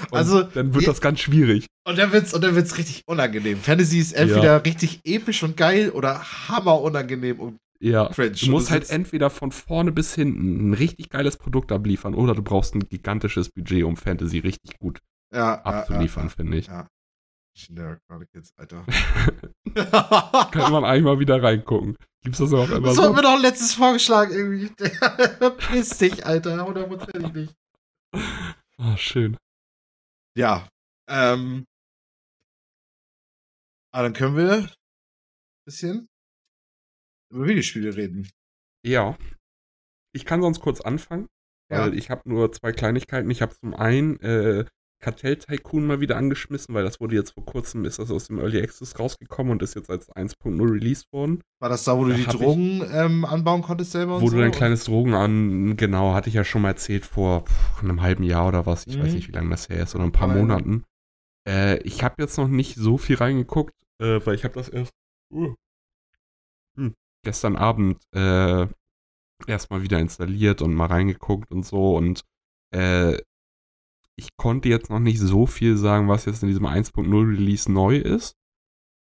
Und Also, dann wird ja- das ganz schwierig. Und dann wird's, und dann wird's richtig unangenehm. Fantasy ist entweder richtig episch und geil oder hammer unangenehm und Ja. cringe. Du musst halt entweder von vorne bis hinten ein richtig geiles Produkt abliefern oder du brauchst ein gigantisches Budget, um Fantasy richtig gut ja, abzuliefern, finde ich. Ja. Shannara Chronicles, Alter. Kann man eigentlich mal wieder reingucken. Gibt's das auch immer Das so? wurde mir doch letztes vorgeschlagen irgendwie. Piss dich, Alter. Hundertprozentig nicht. Ah, schön. Ja. Ähm. Aber dann können wir ein bisschen über Videospiele reden. Ja. Ich kann sonst kurz anfangen, weil Ja. ich habe nur zwei Kleinigkeiten. Ich habe zum einen äh, Kartell Tycoon mal wieder angeschmissen, weil das wurde jetzt vor kurzem, ist das aus dem Early Access rausgekommen und ist jetzt als 1.0 released worden. War das da, wo du Da die hab ich- Drogen ähm, anbauen konntest selber? Wo so? du dein kleines Drogen an, genau, hatte ich ja schon mal erzählt vor pff, einem halben Jahr oder was. Ich weiß Mhm. nicht, wie lange das her ist, oder ein paar Aber- Monaten. Äh, ich habe jetzt noch nicht so viel reingeguckt, äh, weil ich habe das erst uh, hm, gestern Abend äh, erstmal wieder installiert und mal reingeguckt und so und äh, ich konnte jetzt noch nicht so viel sagen, was jetzt in diesem 1.0 Release neu ist.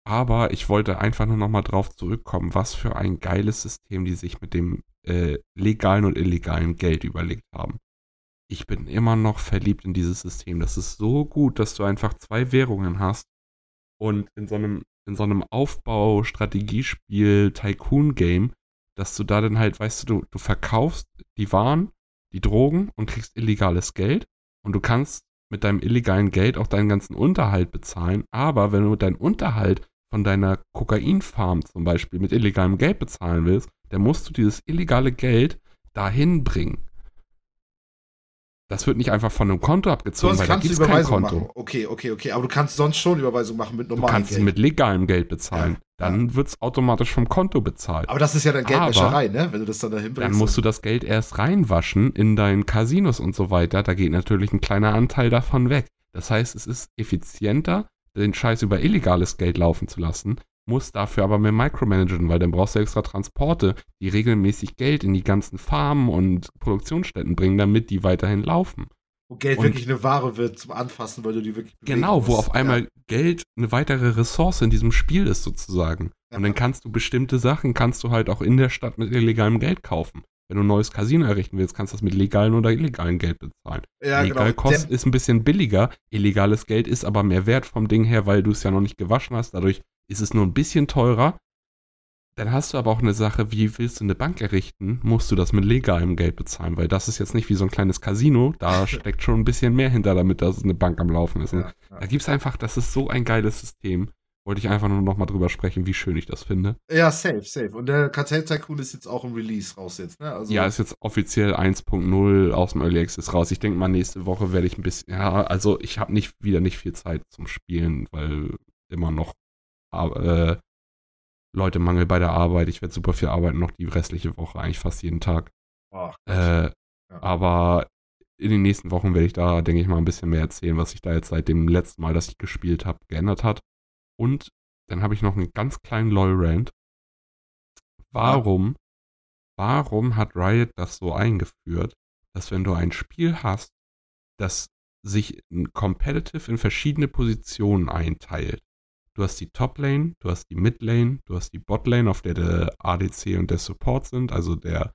Aber ich wollte einfach nur noch mal drauf zurückkommen, was für ein geiles System die sich mit dem äh, legalen und illegalen Geld überlegt haben. Ich bin immer noch verliebt in dieses System. Das ist so gut, dass du einfach zwei Währungen hast und in so einem, in so einem Aufbau-Strategiespiel Tycoon-Game, dass du da dann halt, weißt du, du, du verkaufst die Waren, die Drogen und kriegst illegales Geld und du kannst mit deinem illegalen Geld auch deinen ganzen Unterhalt bezahlen. Aber wenn du deinen Unterhalt von deiner Kokainfarm zum Beispiel mit illegalem Geld bezahlen willst, dann musst du dieses illegale Geld dahin bringen. Das wird nicht einfach von einem Konto abgezogen, Sonst weil da kannst du gibt es kein Überweisung Konto. machen. Okay, okay, okay. Aber du kannst sonst schon Überweisung machen mit Du normalem kannst Geld. mit legalem Geld bezahlen. Ja, Dann wird es automatisch vom Konto bezahlt. aber das ist ja dann Geldwäscherei, ne? Wenn du das dann dahin bringst. Dann musst du das Geld erst reinwaschen in deinen Casinos und so weiter. Da geht natürlich ein kleiner Anteil davon weg. Das heißt, es ist effizienter, den Scheiß über illegales Geld laufen zu lassen, muss dafür aber mehr micromanagen, weil dann brauchst du extra Transporte, die regelmäßig Geld in die ganzen Farmen und Produktionsstätten bringen, damit die weiterhin laufen. Wo Geld und- wirklich eine Ware wird zum Anfassen, weil du die wirklich Genau, wo musst. auf einmal Geld eine weitere Ressource in diesem Spiel ist sozusagen. Ja. Und dann kannst du bestimmte Sachen, kannst du halt auch in der Stadt mit illegalem Geld kaufen. Wenn du ein neues Casino errichten willst, kannst du das mit legalem oder illegalem Geld bezahlen. Ja, Legal genau. kost ist ein bisschen billiger, illegales Geld ist aber mehr wert vom Ding her, weil du es ja noch nicht gewaschen hast. Dadurch ist es nur ein bisschen teurer. Dann hast du aber auch eine Sache, wie willst du eine Bank errichten, musst du das mit legalem Geld bezahlen, weil das ist jetzt nicht wie so ein kleines Casino, da steckt schon ein bisschen mehr hinter, damit das eine Bank am Laufen ist. Und ja, ja. Da gibt es einfach, das ist so ein geiles System. Wollte ich einfach nur noch mal drüber sprechen, wie schön ich das finde. ja, safe, safe. Und der Kartell Tycoon ist jetzt auch im Release raus jetzt, ne? Also, ja, ist jetzt offiziell 1.0 aus dem Early Access raus. Ich denke mal, nächste Woche werde ich ein bisschen, ja, also ich habe nicht wieder nicht viel Zeit zum Spielen, weil immer noch äh, Leute Mangel bei der Arbeit. Ich werde super viel arbeiten noch die restliche Woche, eigentlich fast jeden Tag. Ach, Äh, Ja. Aber in den nächsten Wochen werde ich da, denke ich mal, ein bisschen mehr erzählen, was sich da jetzt seit dem letzten Mal, dass ich gespielt habe, geändert hat. Und dann habe ich noch einen ganz kleinen LOL-Rant. Warum, warum hat Riot das so eingeführt, dass wenn du ein Spiel hast, das sich competitive in verschiedene Positionen einteilt. Du hast die Top-Lane, du hast die Mid-Lane, du hast die Bot-Lane, auf der der ADC und der Support sind, also der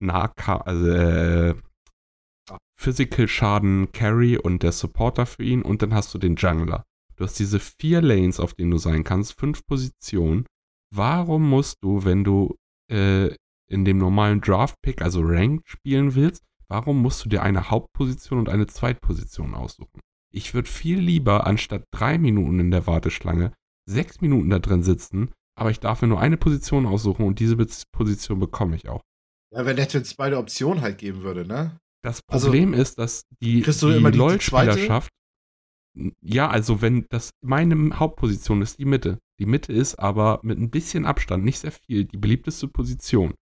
Nahka, also äh, Physical Schaden Carry und der Supporter für ihn und dann hast du den Jungler. Du hast diese vier Lanes, auf denen du sein kannst, fünf Positionen. Warum musst du, wenn du äh, in dem normalen Draft-Pick, also Ranked spielen willst, warum musst du dir eine Hauptposition und eine Zweitposition aussuchen? Ich würde viel lieber anstatt drei Minuten in der Warteschlange sechs Minuten da drin sitzen, aber ich darf mir nur eine Position aussuchen und diese Position bekomme ich auch. ja wenn es beide Optionen halt geben würde, ne? Das Also, Problem ist, dass die, die die- LOL-Spielerschaft. Ja, also wenn das meine Hauptposition ist die Mitte. Die Mitte ist aber mit ein bisschen Abstand, nicht sehr viel, die beliebteste Position.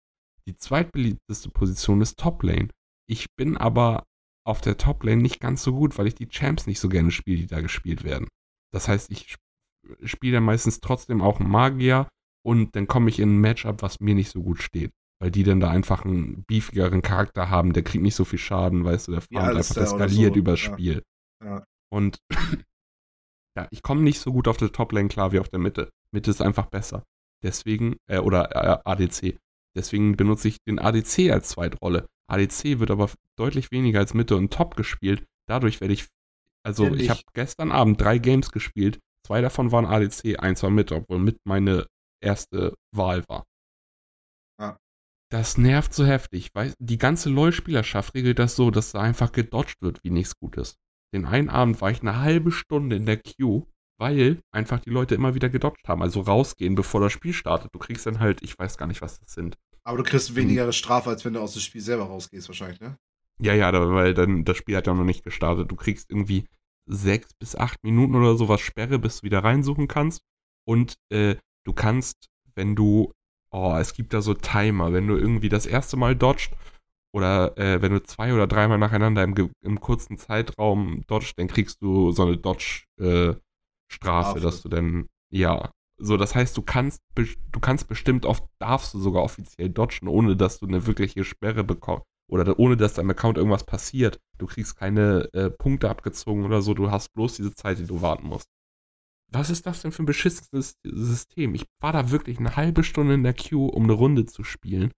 Die zweitbeliebteste Position ist Top-Lane. Ich bin aber auf der Top-Lane nicht ganz so gut, weil ich die Champs nicht so gerne spiele, die da gespielt werden. Das heißt, ich spiele dann meistens trotzdem auch einen Magier und dann komme ich in ein Matchup, was mir nicht so gut steht. Weil die dann da einfach einen beefigeren Charakter haben, der kriegt nicht so viel Schaden, weißt du, der farmt Ja, einfach, der skaliert so, übers ja. Spiel. Ja. Und ja, ich komme nicht so gut auf der Top-Lane klar wie auf der Mitte. Mitte ist einfach besser. Deswegen, äh, oder äh, ADC. Deswegen benutze ich den ADC als Zweitrolle. ADC wird aber deutlich weniger als Mitte und Top gespielt. Dadurch werde ich, also Kenn ich habe gestern Abend drei Games gespielt. Zwei davon waren ADC, eins war Mitte, obwohl mit meine erste Wahl war. Ja. Das nervt so heftig, weil die ganze LoL-Spielerschaft regelt das so, dass da einfach gedodged wird, wie nichts Gutes. Den einen Abend war ich eine halbe Stunde in der Queue, weil einfach die Leute immer wieder gedodged haben. Also rausgehen, bevor das Spiel startet. Du kriegst dann halt, ich weiß gar nicht, was das sind. Aber du kriegst weniger Strafe, als wenn du aus dem Spiel selber rausgehst, wahrscheinlich, ne? Ja, ja, weil dann das Spiel hat ja noch nicht gestartet. Du kriegst irgendwie sechs bis acht Minuten oder sowas Sperre, bis du wieder reinsuchen kannst. Und äh, du kannst, wenn du, oh, es gibt da so Timer, wenn du irgendwie das erste Mal dodged oder äh, wenn du zwei oder dreimal nacheinander im, im kurzen Zeitraum dodged, dann kriegst du so eine Dodge-Strafe, Strafe. dass du dann, ja. So, das heißt, du kannst, du kannst bestimmt oft, darfst du sogar offiziell dodgen, ohne dass du eine wirkliche Sperre bekommst oder ohne dass deinem Account irgendwas passiert. Du kriegst keine äh, Punkte abgezogen oder so, du hast bloß diese Zeit, die du warten musst. Was ist das denn für ein beschissenes System? Ich war da wirklich eine halbe Stunde in der Queue, um eine Runde zu spielen.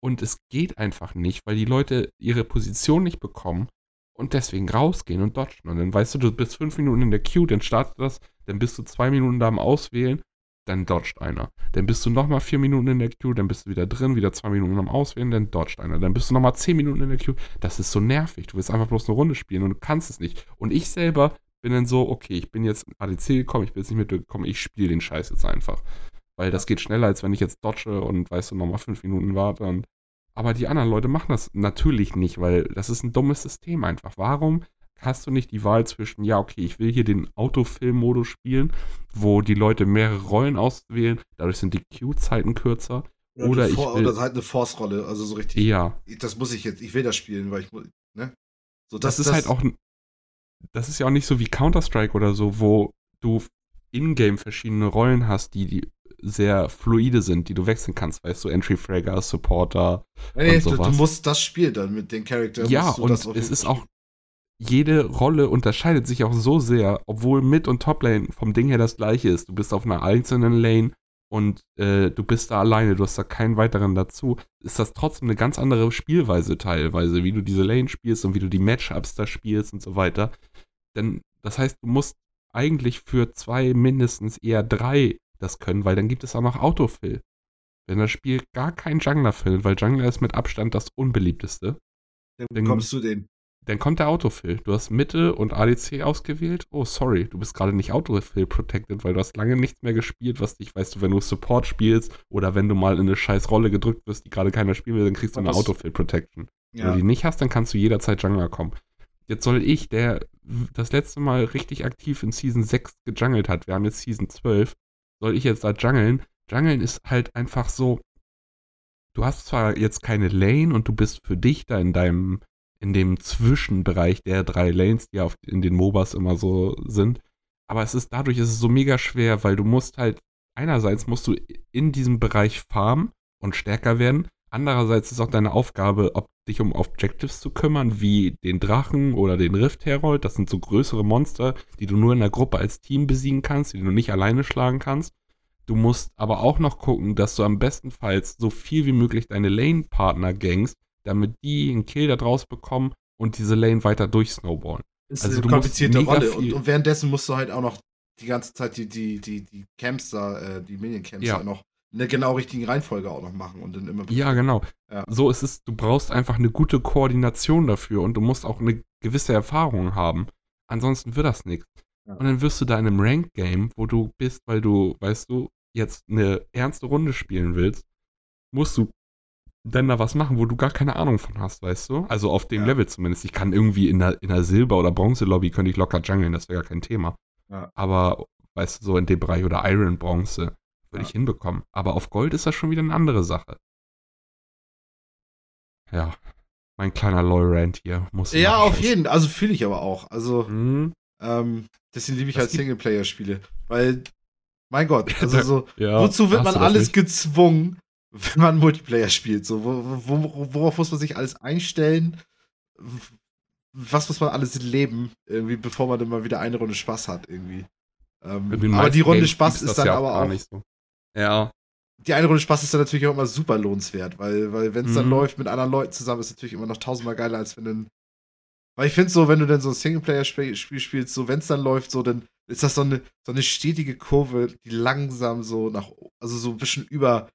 Und es geht einfach nicht, weil die Leute ihre Position nicht bekommen und deswegen rausgehen und dodgen. Und dann weißt du, du bist fünf Minuten in der Queue, dann startet das, dann bist du zwei Minuten da am Auswählen, dann dodgt einer. Dann bist du nochmal vier Minuten in der Queue, dann bist du wieder drin, wieder zwei Minuten am Auswählen, dann dodgt einer. Dann bist du nochmal zehn Minuten in der Queue. Das ist so nervig. Du willst einfach bloß eine Runde spielen und du kannst es nicht. Und ich selber bin dann so, okay, ich bin jetzt in ADC gekommen, ich bin jetzt nicht mitgekommen, ich spiele den Scheiß jetzt einfach. Weil das geht schneller, als wenn ich jetzt dodge und, weißt du, nochmal fünf Minuten warte. Und aber die anderen Leute machen das natürlich nicht, weil das ist ein dummes System einfach. Warum hast du nicht die Wahl zwischen, ja, okay, ich will hier den Autofilm-Modus spielen, wo die Leute mehrere Rollen auswählen, dadurch sind die Queue-Zeiten kürzer. Oder du ich will- oder halt eine Force-Rolle, also so richtig. Ja, Das muss ich jetzt, ich will das spielen, weil ich muss, ne? So, das, ist halt auch, das ist ja auch nicht so wie Counter-Strike oder so, wo du in-game verschiedene Rollen hast, die, die sehr fluide sind, die du wechseln kannst, weißt du, Entry-Fragger, Supporter, Nee, und du, du sowas. musst das Spiel dann mit den Charakter. Ja, musst du und das es ist auch, jede Rolle unterscheidet sich auch so sehr, obwohl Mid- und Top-Lane vom Ding her das gleiche ist. Du bist auf einer einzelnen Lane und äh, du bist da alleine, du hast da keinen weiteren dazu, ist das trotzdem eine ganz andere Spielweise teilweise, wie du diese Lane spielst und wie du die Matchups da spielst und so weiter. Denn das heißt, du musst eigentlich für zwei, mindestens eher drei das können, weil dann gibt es auch noch Autofill. Wenn das Spiel gar keinen Jungler fillt, weil Jungler ist mit Abstand das unbeliebteste, Dann- bekommst du den. Dann kommt der Autofill. Du hast Mitte und ADC ausgewählt. Oh, sorry, du bist gerade nicht Autofill protected, weil du hast lange nichts mehr gespielt, was dich, weißt du, wenn du Support spielst oder wenn du mal in eine scheiß Rolle gedrückt wirst, die gerade keiner spielen will, dann kriegst du eine Autofill Protection. Wenn Ja. du die nicht hast, dann kannst du jederzeit Jungler kommen. Jetzt soll ich, der das letzte Mal richtig aktiv in Season 6 gejungelt hat, wir haben jetzt Season 12, soll ich jetzt da jungeln? Jungeln ist halt einfach so, du hast zwar jetzt keine Lane und du bist für dich da in deinem, in dem Zwischenbereich der drei Lanes, die auf, in den MOBAs immer so sind, aber es ist dadurch ist es so mega schwer, weil du musst halt, einerseits musst du in diesem Bereich farmen und stärker werden, andererseits ist auch deine Aufgabe, ob dich um Objectives zu kümmern, wie den Drachen oder den Rift Herald, das sind so größere Monster, die du nur in der Gruppe als Team besiegen kannst, die du nicht alleine schlagen kannst. Du musst aber auch noch gucken, dass du am bestenfalls so viel wie möglich deine Lane-Partner gangst, damit die einen Kill da draus bekommen und diese Lane weiter durchsnowballen. Ist Also eine komplizierte Rolle. Und, und währenddessen musst du halt auch noch die ganze Zeit die, die, die, die Camps da, äh, die Minion-Camps Ja. da noch in der genau richtigen Reihenfolge auch noch machen und dann immer. Ja, genau. Ja. So ist es, du brauchst einfach eine gute Koordination dafür und du musst auch eine gewisse Erfahrung haben. Ansonsten wird das nichts. Ja. Und dann wirst du da in einem Rank-Game, wo du bist, weil du, weißt du, jetzt eine ernste Runde spielen willst, musst du dann da was machen, wo du gar keine Ahnung von hast, weißt du? Also auf dem Ja. Level zumindest. Ich kann irgendwie in der, in der Silber- oder Bronze-Lobby könnte ich locker jungeln, das wäre gar kein Thema. Ja. Aber, weißt du, so in dem Bereich oder Iron-Bronze würde Ja. ich hinbekommen. Aber auf Gold ist das schon wieder eine andere Sache. ja, mein kleiner Loy-Rant hier muss. Ja, noch auf jeden. Also fühle ich aber auch. Also, Mhm. ähm, deswegen liebe ich Das halt Singleplayer-Spiele. Weil, mein Gott, also so, wozu wird man alles nicht? gezwungen, wenn man Multiplayer spielt? So, wo, wo, worauf muss man sich alles einstellen? Was muss man alles leben, irgendwie, bevor man dann mal wieder eine Runde Spaß hat, irgendwie? Ähm, aber die Runde Games Spaß ist dann ja aber auch nicht so. Ja, die eine Runde Spaß ist dann natürlich auch immer super lohnenswert, weil, weil wenn es dann Mhm. läuft mit anderen Leuten zusammen, ist natürlich immer noch tausendmal geiler, als wenn dann. Weil ich finde so, wenn du dann so ein Singleplayer-Spiel spielst, so wenn es dann läuft, so dann ist das so eine, so eine stetige Kurve, die langsam so nach, also so ein bisschen über,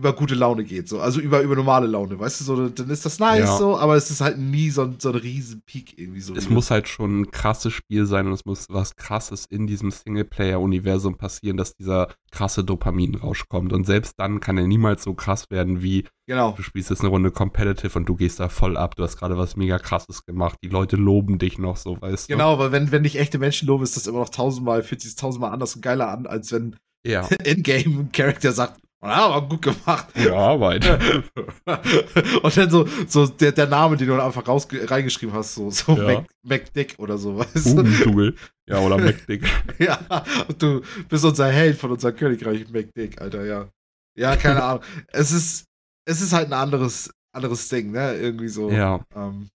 über gute Laune geht, so, also über, über normale Laune, weißt du, so, dann ist das nice, Ja. so, aber es ist halt nie so ein, so ein riesen Peak irgendwie so. es muss halt schon ein krasses Spiel sein und es muss was krasses in diesem Singleplayer-Universum passieren, dass dieser krasse Dopaminrausch kommt. Und selbst dann kann er niemals so krass werden wie Genau. du spielst jetzt eine Runde Competitive und du gehst da voll ab. Du hast gerade was mega krasses gemacht. Die Leute loben dich noch so, weißt du? Genau, weil wenn, wenn dich echte Menschen loben, ist das immer noch tausendmal, fühlt sich das tausendmal anders und geiler an, als wenn Ja. in-game ein Charakter sagt, ja, aber gut gemacht. Ja, Arbeit. und dann so, so der, der Name, den du einfach raus, reingeschrieben hast, so, so Ja. Mac, MacDick oder so, weißt du? Hugendugel. Ja, oder MacDick. Ja, du bist unser Held von unserem Königreich, MacDick, Alter, ja. Ja, keine Ahnung. Es ist, es ist halt ein anderes, anderes Ding, ne? Irgendwie so. Ja. Ähm,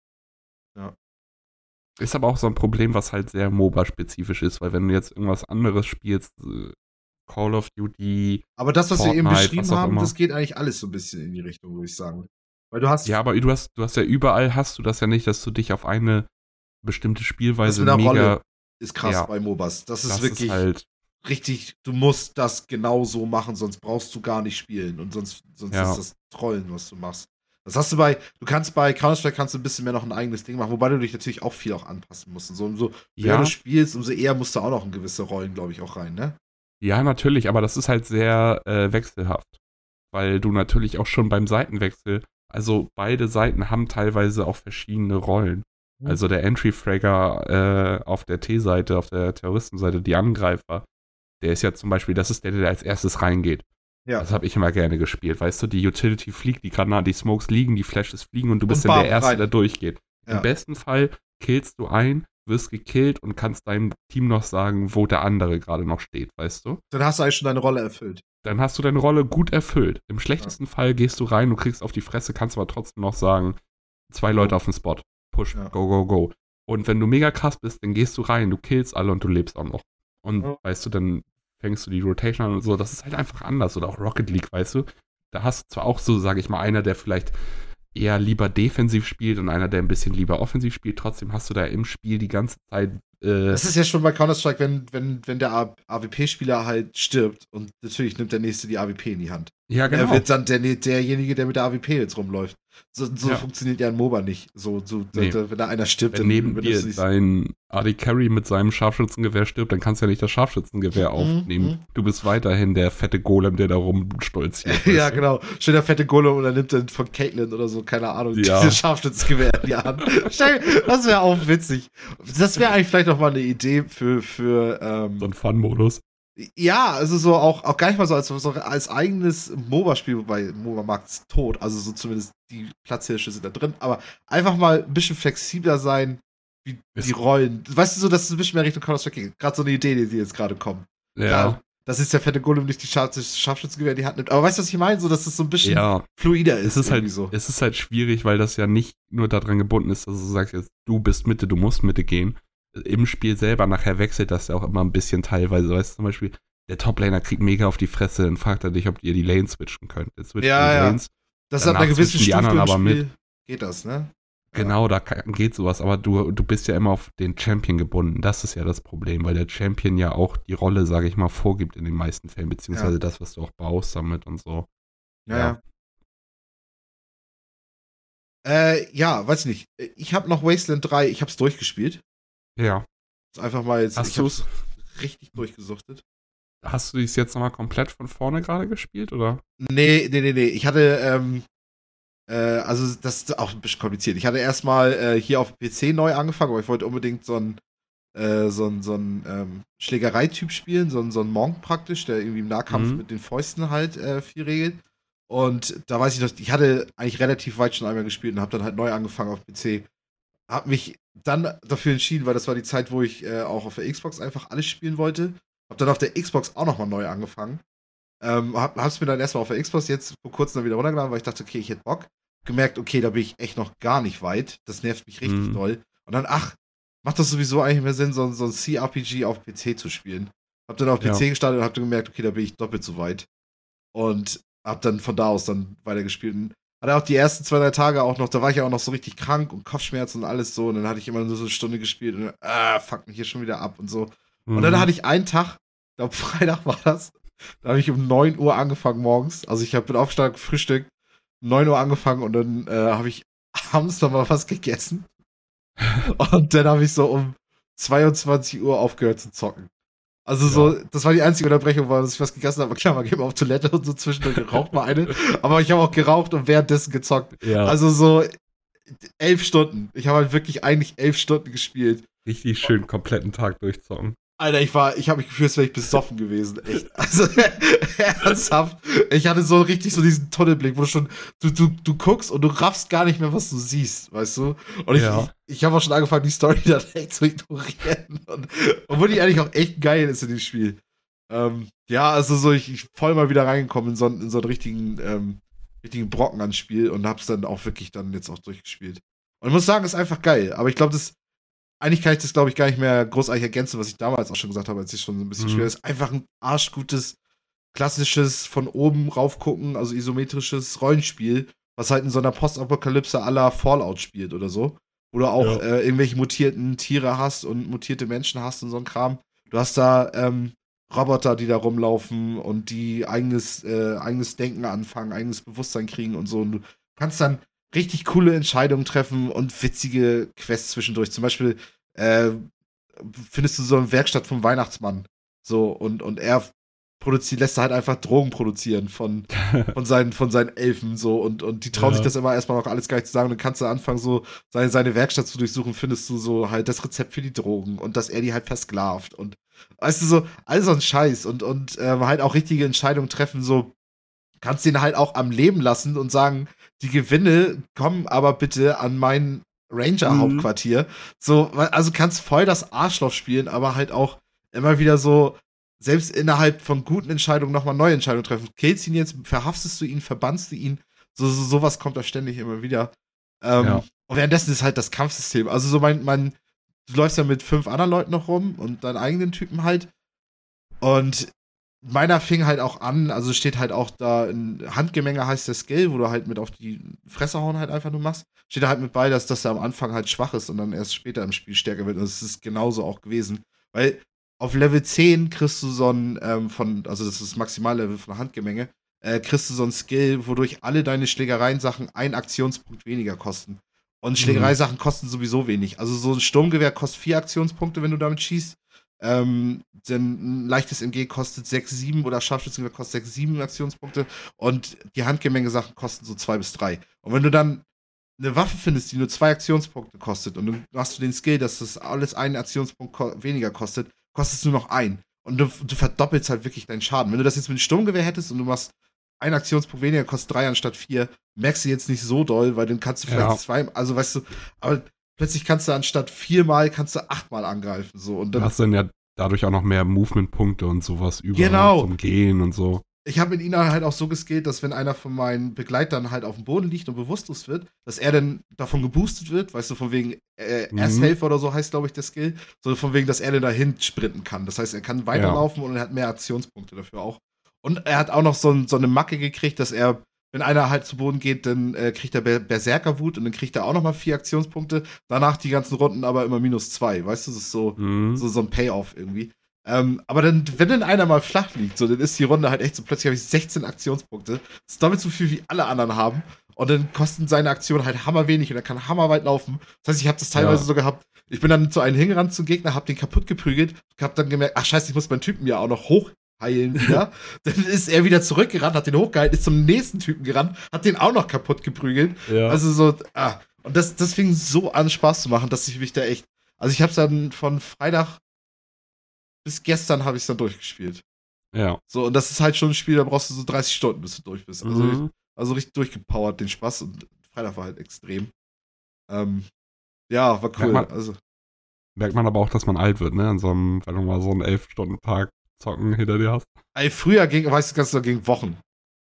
Ist aber auch so ein Problem, was halt sehr MOBA-spezifisch ist, weil wenn du jetzt irgendwas anderes spielst, äh, Call of Duty, aber das, was wir eben Fortnite, beschrieben haben, immer. das geht eigentlich alles so ein bisschen in die Richtung, würde ich sagen. Weil du hast ja, aber du hast, du hast ja überall hast du das ja nicht, dass du dich auf eine bestimmte Spielweise mit einer mega, Rolle ist krass Ja. bei MOBAs. Das ist das wirklich ist halt, richtig, du musst das genau so machen, sonst brauchst du gar nicht spielen und sonst, sonst Ja. ist das Trollen, was du machst. Das hast du bei, du kannst bei Counter-Strike kannst du ein bisschen mehr noch ein eigenes Ding machen, wobei du dich natürlich auch viel auch anpassen musst. Und so, umso mehr ja, du spielst, umso eher musst du auch noch in gewisse Rollen, glaube ich, auch rein, ne? Ja, natürlich, aber das ist halt sehr äh, wechselhaft, weil du natürlich auch schon beim Seitenwechsel, also beide Seiten haben teilweise auch verschiedene Rollen. Mhm. Also der Entry-Fragger äh, auf der T-Seite, auf der Terroristenseite, die Angreifer, der ist ja zum Beispiel, das ist der, der als erstes reingeht. Ja. Das habe ich immer gerne gespielt. Weißt du, die Utility fliegt, die Granaten, die Smokes liegen, die Flashes fliegen und du bist Und dann der Erste, rein. der durchgeht. Ja. Im besten Fall killst du ein, wirst gekillt und kannst deinem Team noch sagen, wo der andere gerade noch steht, weißt du? Dann hast du eigentlich schon deine Rolle erfüllt. Dann hast du deine Rolle gut erfüllt. Im schlechtesten Fall gehst du rein, du kriegst auf die Fresse, kannst aber trotzdem noch sagen, zwei Leute auf dem Spot. Push, Ja. go, go, go. Und wenn du mega krass bist, dann gehst du rein, du killst alle und du lebst auch noch. Und Ja. weißt du, dann fängst du die Rotation an und so. Das ist halt einfach anders. Oder auch Rocket League, weißt du? Da hast du zwar auch so, sage ich mal, einer, der vielleicht eher lieber defensiv spielt und einer, der ein bisschen lieber offensiv spielt. Trotzdem hast du da im Spiel die ganze Zeit. Äh, Das ist ja schon bei Counter-Strike, wenn, wenn, wenn der AWP-Spieler halt stirbt und natürlich nimmt der nächste die AWP in die Hand. Ja, Er genau. wird dann der, derjenige, der mit der AWP jetzt rumläuft. So, so Ja. funktioniert ja ein MOBA nicht. So, so, Nee. wenn da einer stirbt, Wenn neben dir dein AD Carry mit seinem Scharfschützengewehr stirbt, dann kannst du ja nicht das Scharfschützengewehr Mhm, aufnehmen. mhm. Du bist weiterhin der fette Golem, der da rumstolziert. ja, genau. Schöner fette Golem und dann nimmt er von Caitlyn oder so, keine Ahnung, Ja. dieses Scharfschützengewehr in die Hand. Das wäre auch witzig. Das wäre eigentlich vielleicht noch mal eine Idee für, für ähm, So ein Fun-Modus. Ja, also so auch, auch gar nicht mal so als, so als eigenes MOBA-Spiel, wobei MOBA-Markt ist tot, also so zumindest die Platzhirsche sind da drin, aber einfach mal ein bisschen flexibler sein, wie Ist- die Rollen. Weißt du, so, dass es ein bisschen mehr Richtung Counter-Strike geht. Gerade so eine Idee, die, die jetzt gerade kommt. Ja. Klar, Das ist der fette Golem nicht die Scharfschützengewehr in die Hand nimmt. Aber weißt du, was ich meine? So, dass es so ein bisschen Ja, fluider ist. es ist, halt, so. es ist halt schwierig, weil das ja nicht nur daran gebunden ist, dass du sagst, jetzt, du bist Mitte, du musst Mitte gehen. Im Spiel selber nachher wechselt das ja auch immer ein bisschen teilweise. Weißt du, zum Beispiel, der Toplaner kriegt mega auf die Fresse, dann fragt er dich, ob ihr die Lane switchen könnt. Switchen Ja, ja. Lanes. Das ist ab einer danach gewissen zwischen die Stufe anderen im aber Spiel geht das, ne? Genau, da kann, geht sowas, aber du, du bist ja immer auf den Champion gebunden. Das ist ja das Problem, weil der Champion ja auch die Rolle, sage ich mal, vorgibt in den meisten Fällen, beziehungsweise Ja. das, was du auch baust damit und so. Ja, Ja. ja. Äh, ja, weiß nicht. Ich habe noch Wasteland 3, ich hab's durchgespielt. Ja. Ist einfach mal jetzt, Hast du's? richtig durchgesuchtet. Hast du dies jetzt nochmal komplett von vorne gerade gespielt, oder? Nee, nee, nee, nee. Ich hatte, ähm, äh, also das ist auch ein bisschen kompliziert. Ich hatte erstmal äh, hier auf dem PC neu angefangen, aber ich wollte unbedingt so ein, äh, so ein, so ein ähm, Schlägereityp spielen, so ein, so ein Monk praktisch, der irgendwie im Nahkampf Mhm. mit den Fäusten halt äh, viel regelt. Und da weiß ich noch, ich hatte eigentlich relativ weit schon einmal gespielt und habe dann halt neu angefangen auf PC. Hab mich dann dafür entschieden, weil das war die Zeit, wo ich äh, auch auf der Xbox einfach alles spielen wollte. Hab dann auf der Xbox auch nochmal neu angefangen. Ähm, hab, hab's mir dann erstmal auf der Xbox jetzt vor kurzem dann wieder runtergeladen, weil ich dachte, okay, ich hätte Bock. Gemerkt, okay, da bin ich echt noch gar nicht weit. Das nervt mich richtig Mhm. doll. Und dann, ach, macht das sowieso eigentlich mehr Sinn, so, so ein CRPG auf PC zu spielen. Hab dann auf Ja. PC gestartet und hab dann gemerkt, okay, da bin ich doppelt so weit. Und hab dann von da aus dann weitergespielt. Und hatte auch die ersten zwei, drei Tage auch noch, da war ich ja auch noch so richtig krank und Kopfschmerzen und alles so. Und dann hatte ich immer nur so eine Stunde gespielt und dann, ah, fuck mich hier schon wieder ab und so. Und Mhm. dann hatte ich einen Tag, ich glaube Freitag war das, da habe ich um 9 Uhr angefangen morgens. Also ich hab, bin aufgestanden, gefrühstückt, 9 Uhr angefangen und dann äh, habe ich abends noch mal was gegessen. Und dann habe ich so um 22 Uhr aufgehört zu zocken. Also so, das war die einzige Unterbrechung, war, dass ich was gegessen habe. Klar, man geht mal auf Toilette und so zwischendurch raucht mal eine. Aber ich habe auch geraucht und währenddessen gezockt. ja, Also so elf Stunden. Ich habe halt wirklich eigentlich elf Stunden gespielt. richtig schön kompletten Tag durchzocken. Alter, ich war, ich habe mich gefühlt, als wäre ich besoffen gewesen, echt. Also ernsthaft. Ich hatte so richtig so diesen Tunnelblick, wo du schon, du, du, du guckst und du raffst gar nicht mehr, was du siehst, weißt du? Und ich, Ja. ich, ich habe auch schon angefangen, die Story dann echt zu ignorieren. Und, obwohl die eigentlich auch echt geil ist in dem Spiel. Ähm, ja, also so, ich, ich voll mal wieder reingekommen in so, einen- in so einen richtigen, ähm, richtigen Brocken ans Spiel und hab's dann auch wirklich dann jetzt auch durchgespielt. Und ich muss sagen, ist einfach geil. Aber ich glaube, das, eigentlich kann ich das, glaube ich, gar nicht mehr großartig ergänzen, was ich damals auch schon gesagt habe, als ich schon so ein bisschen Mhm. schwer ist. Einfach ein arschgutes, klassisches von oben raufgucken, also isometrisches Rollenspiel, was halt in so einer Postapokalypse aller Fallout spielt oder so. Du auch Ja. äh, irgendwelche mutierten Tiere hast und mutierte Menschen hast und so ein Kram. Du hast da ähm, Roboter, die da rumlaufen und die eigenes, äh, eigenes Denken anfangen, eigenes Bewusstsein kriegen und so. Und du kannst dann richtig coole Entscheidungen treffen und witzige Quests zwischendurch. Zum Beispiel äh, findest du so eine Werkstatt vom Weihnachtsmann. So, und, und er produziert, lässt halt einfach Drogen produzieren von, von, seinen, von seinen Elfen so und, und die trauen Ja. sich das immer erstmal noch alles gar nicht zu sagen. Und dann kannst du anfangen, so seine, seine Werkstatt zu durchsuchen, findest du so halt das Rezept für die Drogen und dass er die halt versklavt und weißt du so, all so ein Scheiß und, und ähm, halt auch richtige Entscheidungen treffen, so kannst ihn halt auch am Leben lassen und sagen, die Gewinne kommen aber bitte an mein Ranger-Hauptquartier. So, weil- also kannst voll das Arschloch spielen, aber halt auch immer wieder so, selbst innerhalb von guten Entscheidungen nochmal neue Entscheidungen treffen. Killst ihn jetzt, verhaftest du ihn, verbannst du ihn. So, so sowas kommt da ständig immer wieder. Ähm, Ja. Und währenddessen ist halt das Kampfsystem. Also so mein, mein, du läufst ja mit fünf anderen Leuten noch rum und deinen eigenen Typen halt. Und meiner fing halt auch an, also steht halt auch da in Handgemenge heißt der Skill, wo du halt mit auf die Fresse hauen halt einfach nur machst. Steht da halt mit bei, dass, dass er am Anfang halt schwach ist und dann erst später im Spiel stärker wird. Und es ist genauso auch gewesen. Weil auf Level 10 kriegst du so ein, ähm, von, also das ist das Maximallevel von Handgemenge, äh, kriegst du so ein Skill, wodurch alle deine Schlägereien-Sachen einen Aktionspunkt weniger kosten. Und Schlägereisachen kosten sowieso wenig. Also so ein Sturmgewehr kostet vier Aktionspunkte, wenn du damit schießt. Ähm, denn ein leichtes MG kostet 6, 7 oder Scharfschützengewehr kostet 6, 7 Aktionspunkte und die Handgemenge-Sachen kosten so 2 bis 3. Und wenn du dann eine Waffe findest, die nur zwei Aktionspunkte kostet und dann hast du den Skill, dass das alles einen Aktionspunkt ko weniger kostet, kostet es nur noch ein. Und du, du verdoppelst halt wirklich deinen Schaden. Wenn du das jetzt mit einem Sturmgewehr hättest und du machst einen Aktionspunkt weniger, kostet drei anstatt vier, merkst du jetzt nicht so doll, weil dann kannst du vielleicht Ja. zwei, also weißt du, aber plötzlich kannst du anstatt viermal, kannst du achtmal angreifen, so. Und Du dann hast dann ja dadurch auch noch mehr Movement-Punkte und sowas über Genau. zum Gehen und so. ich habe mit ihnen halt auch so geskillt, dass wenn einer von meinen Begleitern halt auf dem Boden liegt und bewusstlos wird, dass er dann davon geboostet wird, weißt du, von wegen äh, Mhm. Ersthelfer oder so heißt, glaube ich, der Skill, so von wegen, dass er dann dahin sprinten kann. Das heißt, er kann weiterlaufen und er hat mehr Aktionspunkte dafür auch. Und er hat auch noch so, ein, so eine Macke gekriegt, dass er, wenn einer halt zu Boden geht, dann äh, kriegt er Ber Berserkerwut und dann kriegt er auch noch mal vier Aktionspunkte. Danach die ganzen Runden aber immer minus zwei. Weißt du, das ist so, Mhm. so, so ein Payoff irgendwie. Ähm, aber dann, wenn dann einer mal flach liegt, so, dann ist die Runde halt echt so, plötzlich habe ich 16 Aktionspunkte. Das ist doppelt so viel, wie alle anderen haben. Und dann kosten seine Aktionen halt hammerwenig und er kann hammerweit laufen. Das heißt, ich habe das teilweise Ja. so gehabt. Ich bin dann zu einem hingerannt zum Gegner, hab den kaputt geprügelt, hab dann gemerkt, ach scheiße, ich muss meinen Typen ja auch noch hochheilen wieder. dann ist er wieder zurückgerannt, hat den hochgehalten, ist zum nächsten Typen gerannt, hat den auch noch kaputt geprügelt. Ja. Also so, ah. Und das, das fing so an, Spaß zu machen, dass ich mich da echt. Also ich hab's dann von Freitag bis gestern habe ich dann durchgespielt. Ja. So, und das ist halt schon ein Spiel, da brauchst du so 30 Stunden, bis du durch bist. Also, Mhm. also richtig durchgepowert, den Spaß. Und Freitag war halt extrem. Ähm, ja, war cool. Ja, man- also, Merkt man aber auch, dass man alt wird, ne? An so einem, wenn du mal so einen 11-Stunden-Tag zocken hinter dir hast. ey, früher ging, weißt du, ganz genau, ging Wochen.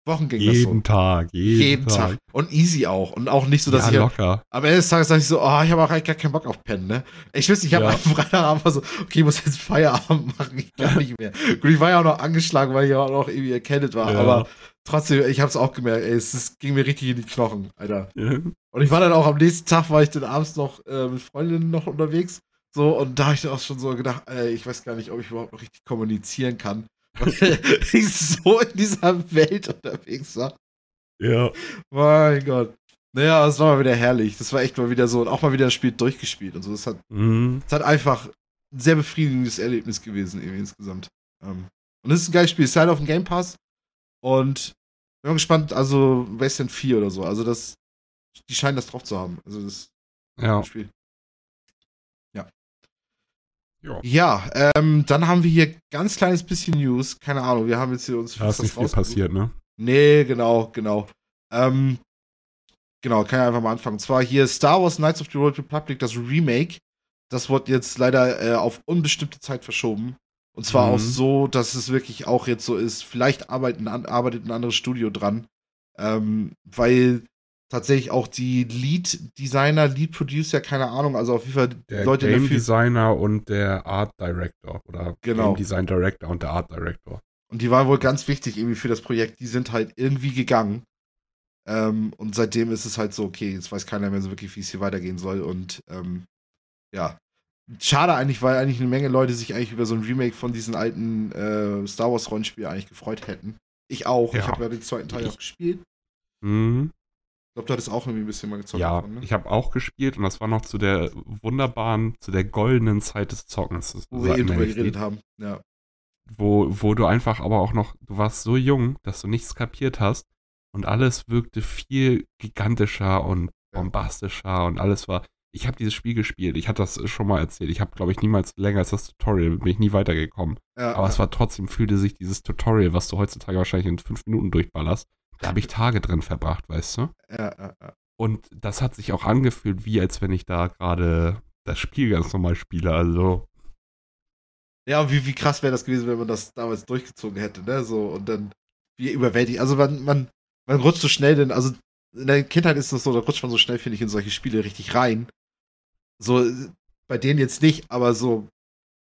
Wochen ging das so. Jeden Tag, jeden, Jeden Tag. Und easy auch. Und auch nicht so, dass ja, ich locker. am Ende des Tages sage ich so, oh, ich habe auch eigentlich gar keinen Bock auf Pennen, ne? Ich nicht, ich habe Ja. am Freitagabend so, okay, ich muss jetzt Feierabend machen, ich kann nicht mehr. Gut, ich war ja auch noch angeschlagen, weil ich auch noch irgendwie erkältet war, Ja. aber trotzdem, ich habe es auch gemerkt, ey, es, es ging mir richtig in die Knochen, Alter. Ja. Und ich war dann auch am nächsten Tag, war ich dann abends noch äh, mit Freundinnen noch unterwegs, so, und da habe ich dann auch schon so gedacht, ey, ich weiß gar nicht, ob ich überhaupt noch richtig kommunizieren kann, weil ich so in dieser Welt unterwegs war. ja. Mein Gott. Naja, es war mal wieder herrlich. Das war echt mal wieder so. Und auch mal wieder das Spiel durchgespielt und so. Das hat, Mhm. das hat einfach ein sehr befriedigendes Erlebnis gewesen, irgendwie insgesamt. Ähm, und es ist ein geiles Spiel. Es ist halt auf dem Game Pass. Und bin mal gespannt, also Wasteland 4 oder so. Also das, die scheinen das drauf zu haben. Also das Ja. Spiel. Ja. Ja, ähm, dann haben wir hier ganz kleines bisschen News. Keine Ahnung, wir haben jetzt hier uns Da ist nicht viel passiert, ne? Nee, genau, genau. Ähm, genau, kann ich einfach mal anfangen. Und zwar hier Star Wars Knights of the Old Republic, das Remake. Das wurde jetzt leider äh, auf unbestimmte Zeit verschoben. Und zwar Mhm. auch so, dass es wirklich auch jetzt so ist. Vielleicht arbeiten, an, arbeitet ein anderes Studio dran. Ähm, weil tatsächlich auch die Lead-Designer, Lead-Producer, keine Ahnung, also auf jeden Fall Der Leute Game der Fil- Designer und der Art Director. Oder Genau. Game Design Director und der Art Director. Und die waren wohl ganz wichtig irgendwie für das Projekt. Die sind halt irgendwie gegangen. Ähm, und seitdem ist es halt so, okay, jetzt weiß keiner mehr so wirklich, wie es hier weitergehen soll. Und ähm, ja. Schade eigentlich, weil eigentlich eine Menge Leute sich eigentlich über so ein Remake von diesen alten äh, Star Wars Rollenspielen eigentlich gefreut hätten. Ich auch. Ich Ja. habe ja den zweiten Teil Ich- auch gespielt. Mhm. Ich glaube, du hattest auch irgendwie ein bisschen mal gezockt Ja, davon, ne? ich habe auch gespielt und das war noch zu der wunderbaren, zu der goldenen Zeit des Zockens. Wo wir eben drüber geredet haben. Ja. wo, wo du einfach aber auch noch, du warst so jung, dass du nichts kapiert hast und alles wirkte viel gigantischer und bombastischer und alles war. Ich habe dieses Spiel gespielt, ich hatte das schon mal erzählt. Ich habe, glaube ich, niemals länger als das Tutorial, bin ich nie weitergekommen. ja Aber es war trotzdem, fühlte sich dieses Tutorial, was du heutzutage wahrscheinlich in fünf Minuten durchballerst, da habe ich Tage drin verbracht, weißt du? ja, ja, ja. Und das hat sich auch angefühlt, wie als wenn ich da gerade das Spiel ganz normal spiele. Also, Ja, wie, wie krass wäre das gewesen, wenn man das damals durchgezogen hätte, ne? So, und dann wie überwältigt. Also man, man, man rutscht so schnell denn, also in der Kindheit ist das so, da rutscht man so schnell, finde ich, in solche Spiele richtig rein. So, bei denen jetzt nicht, aber so,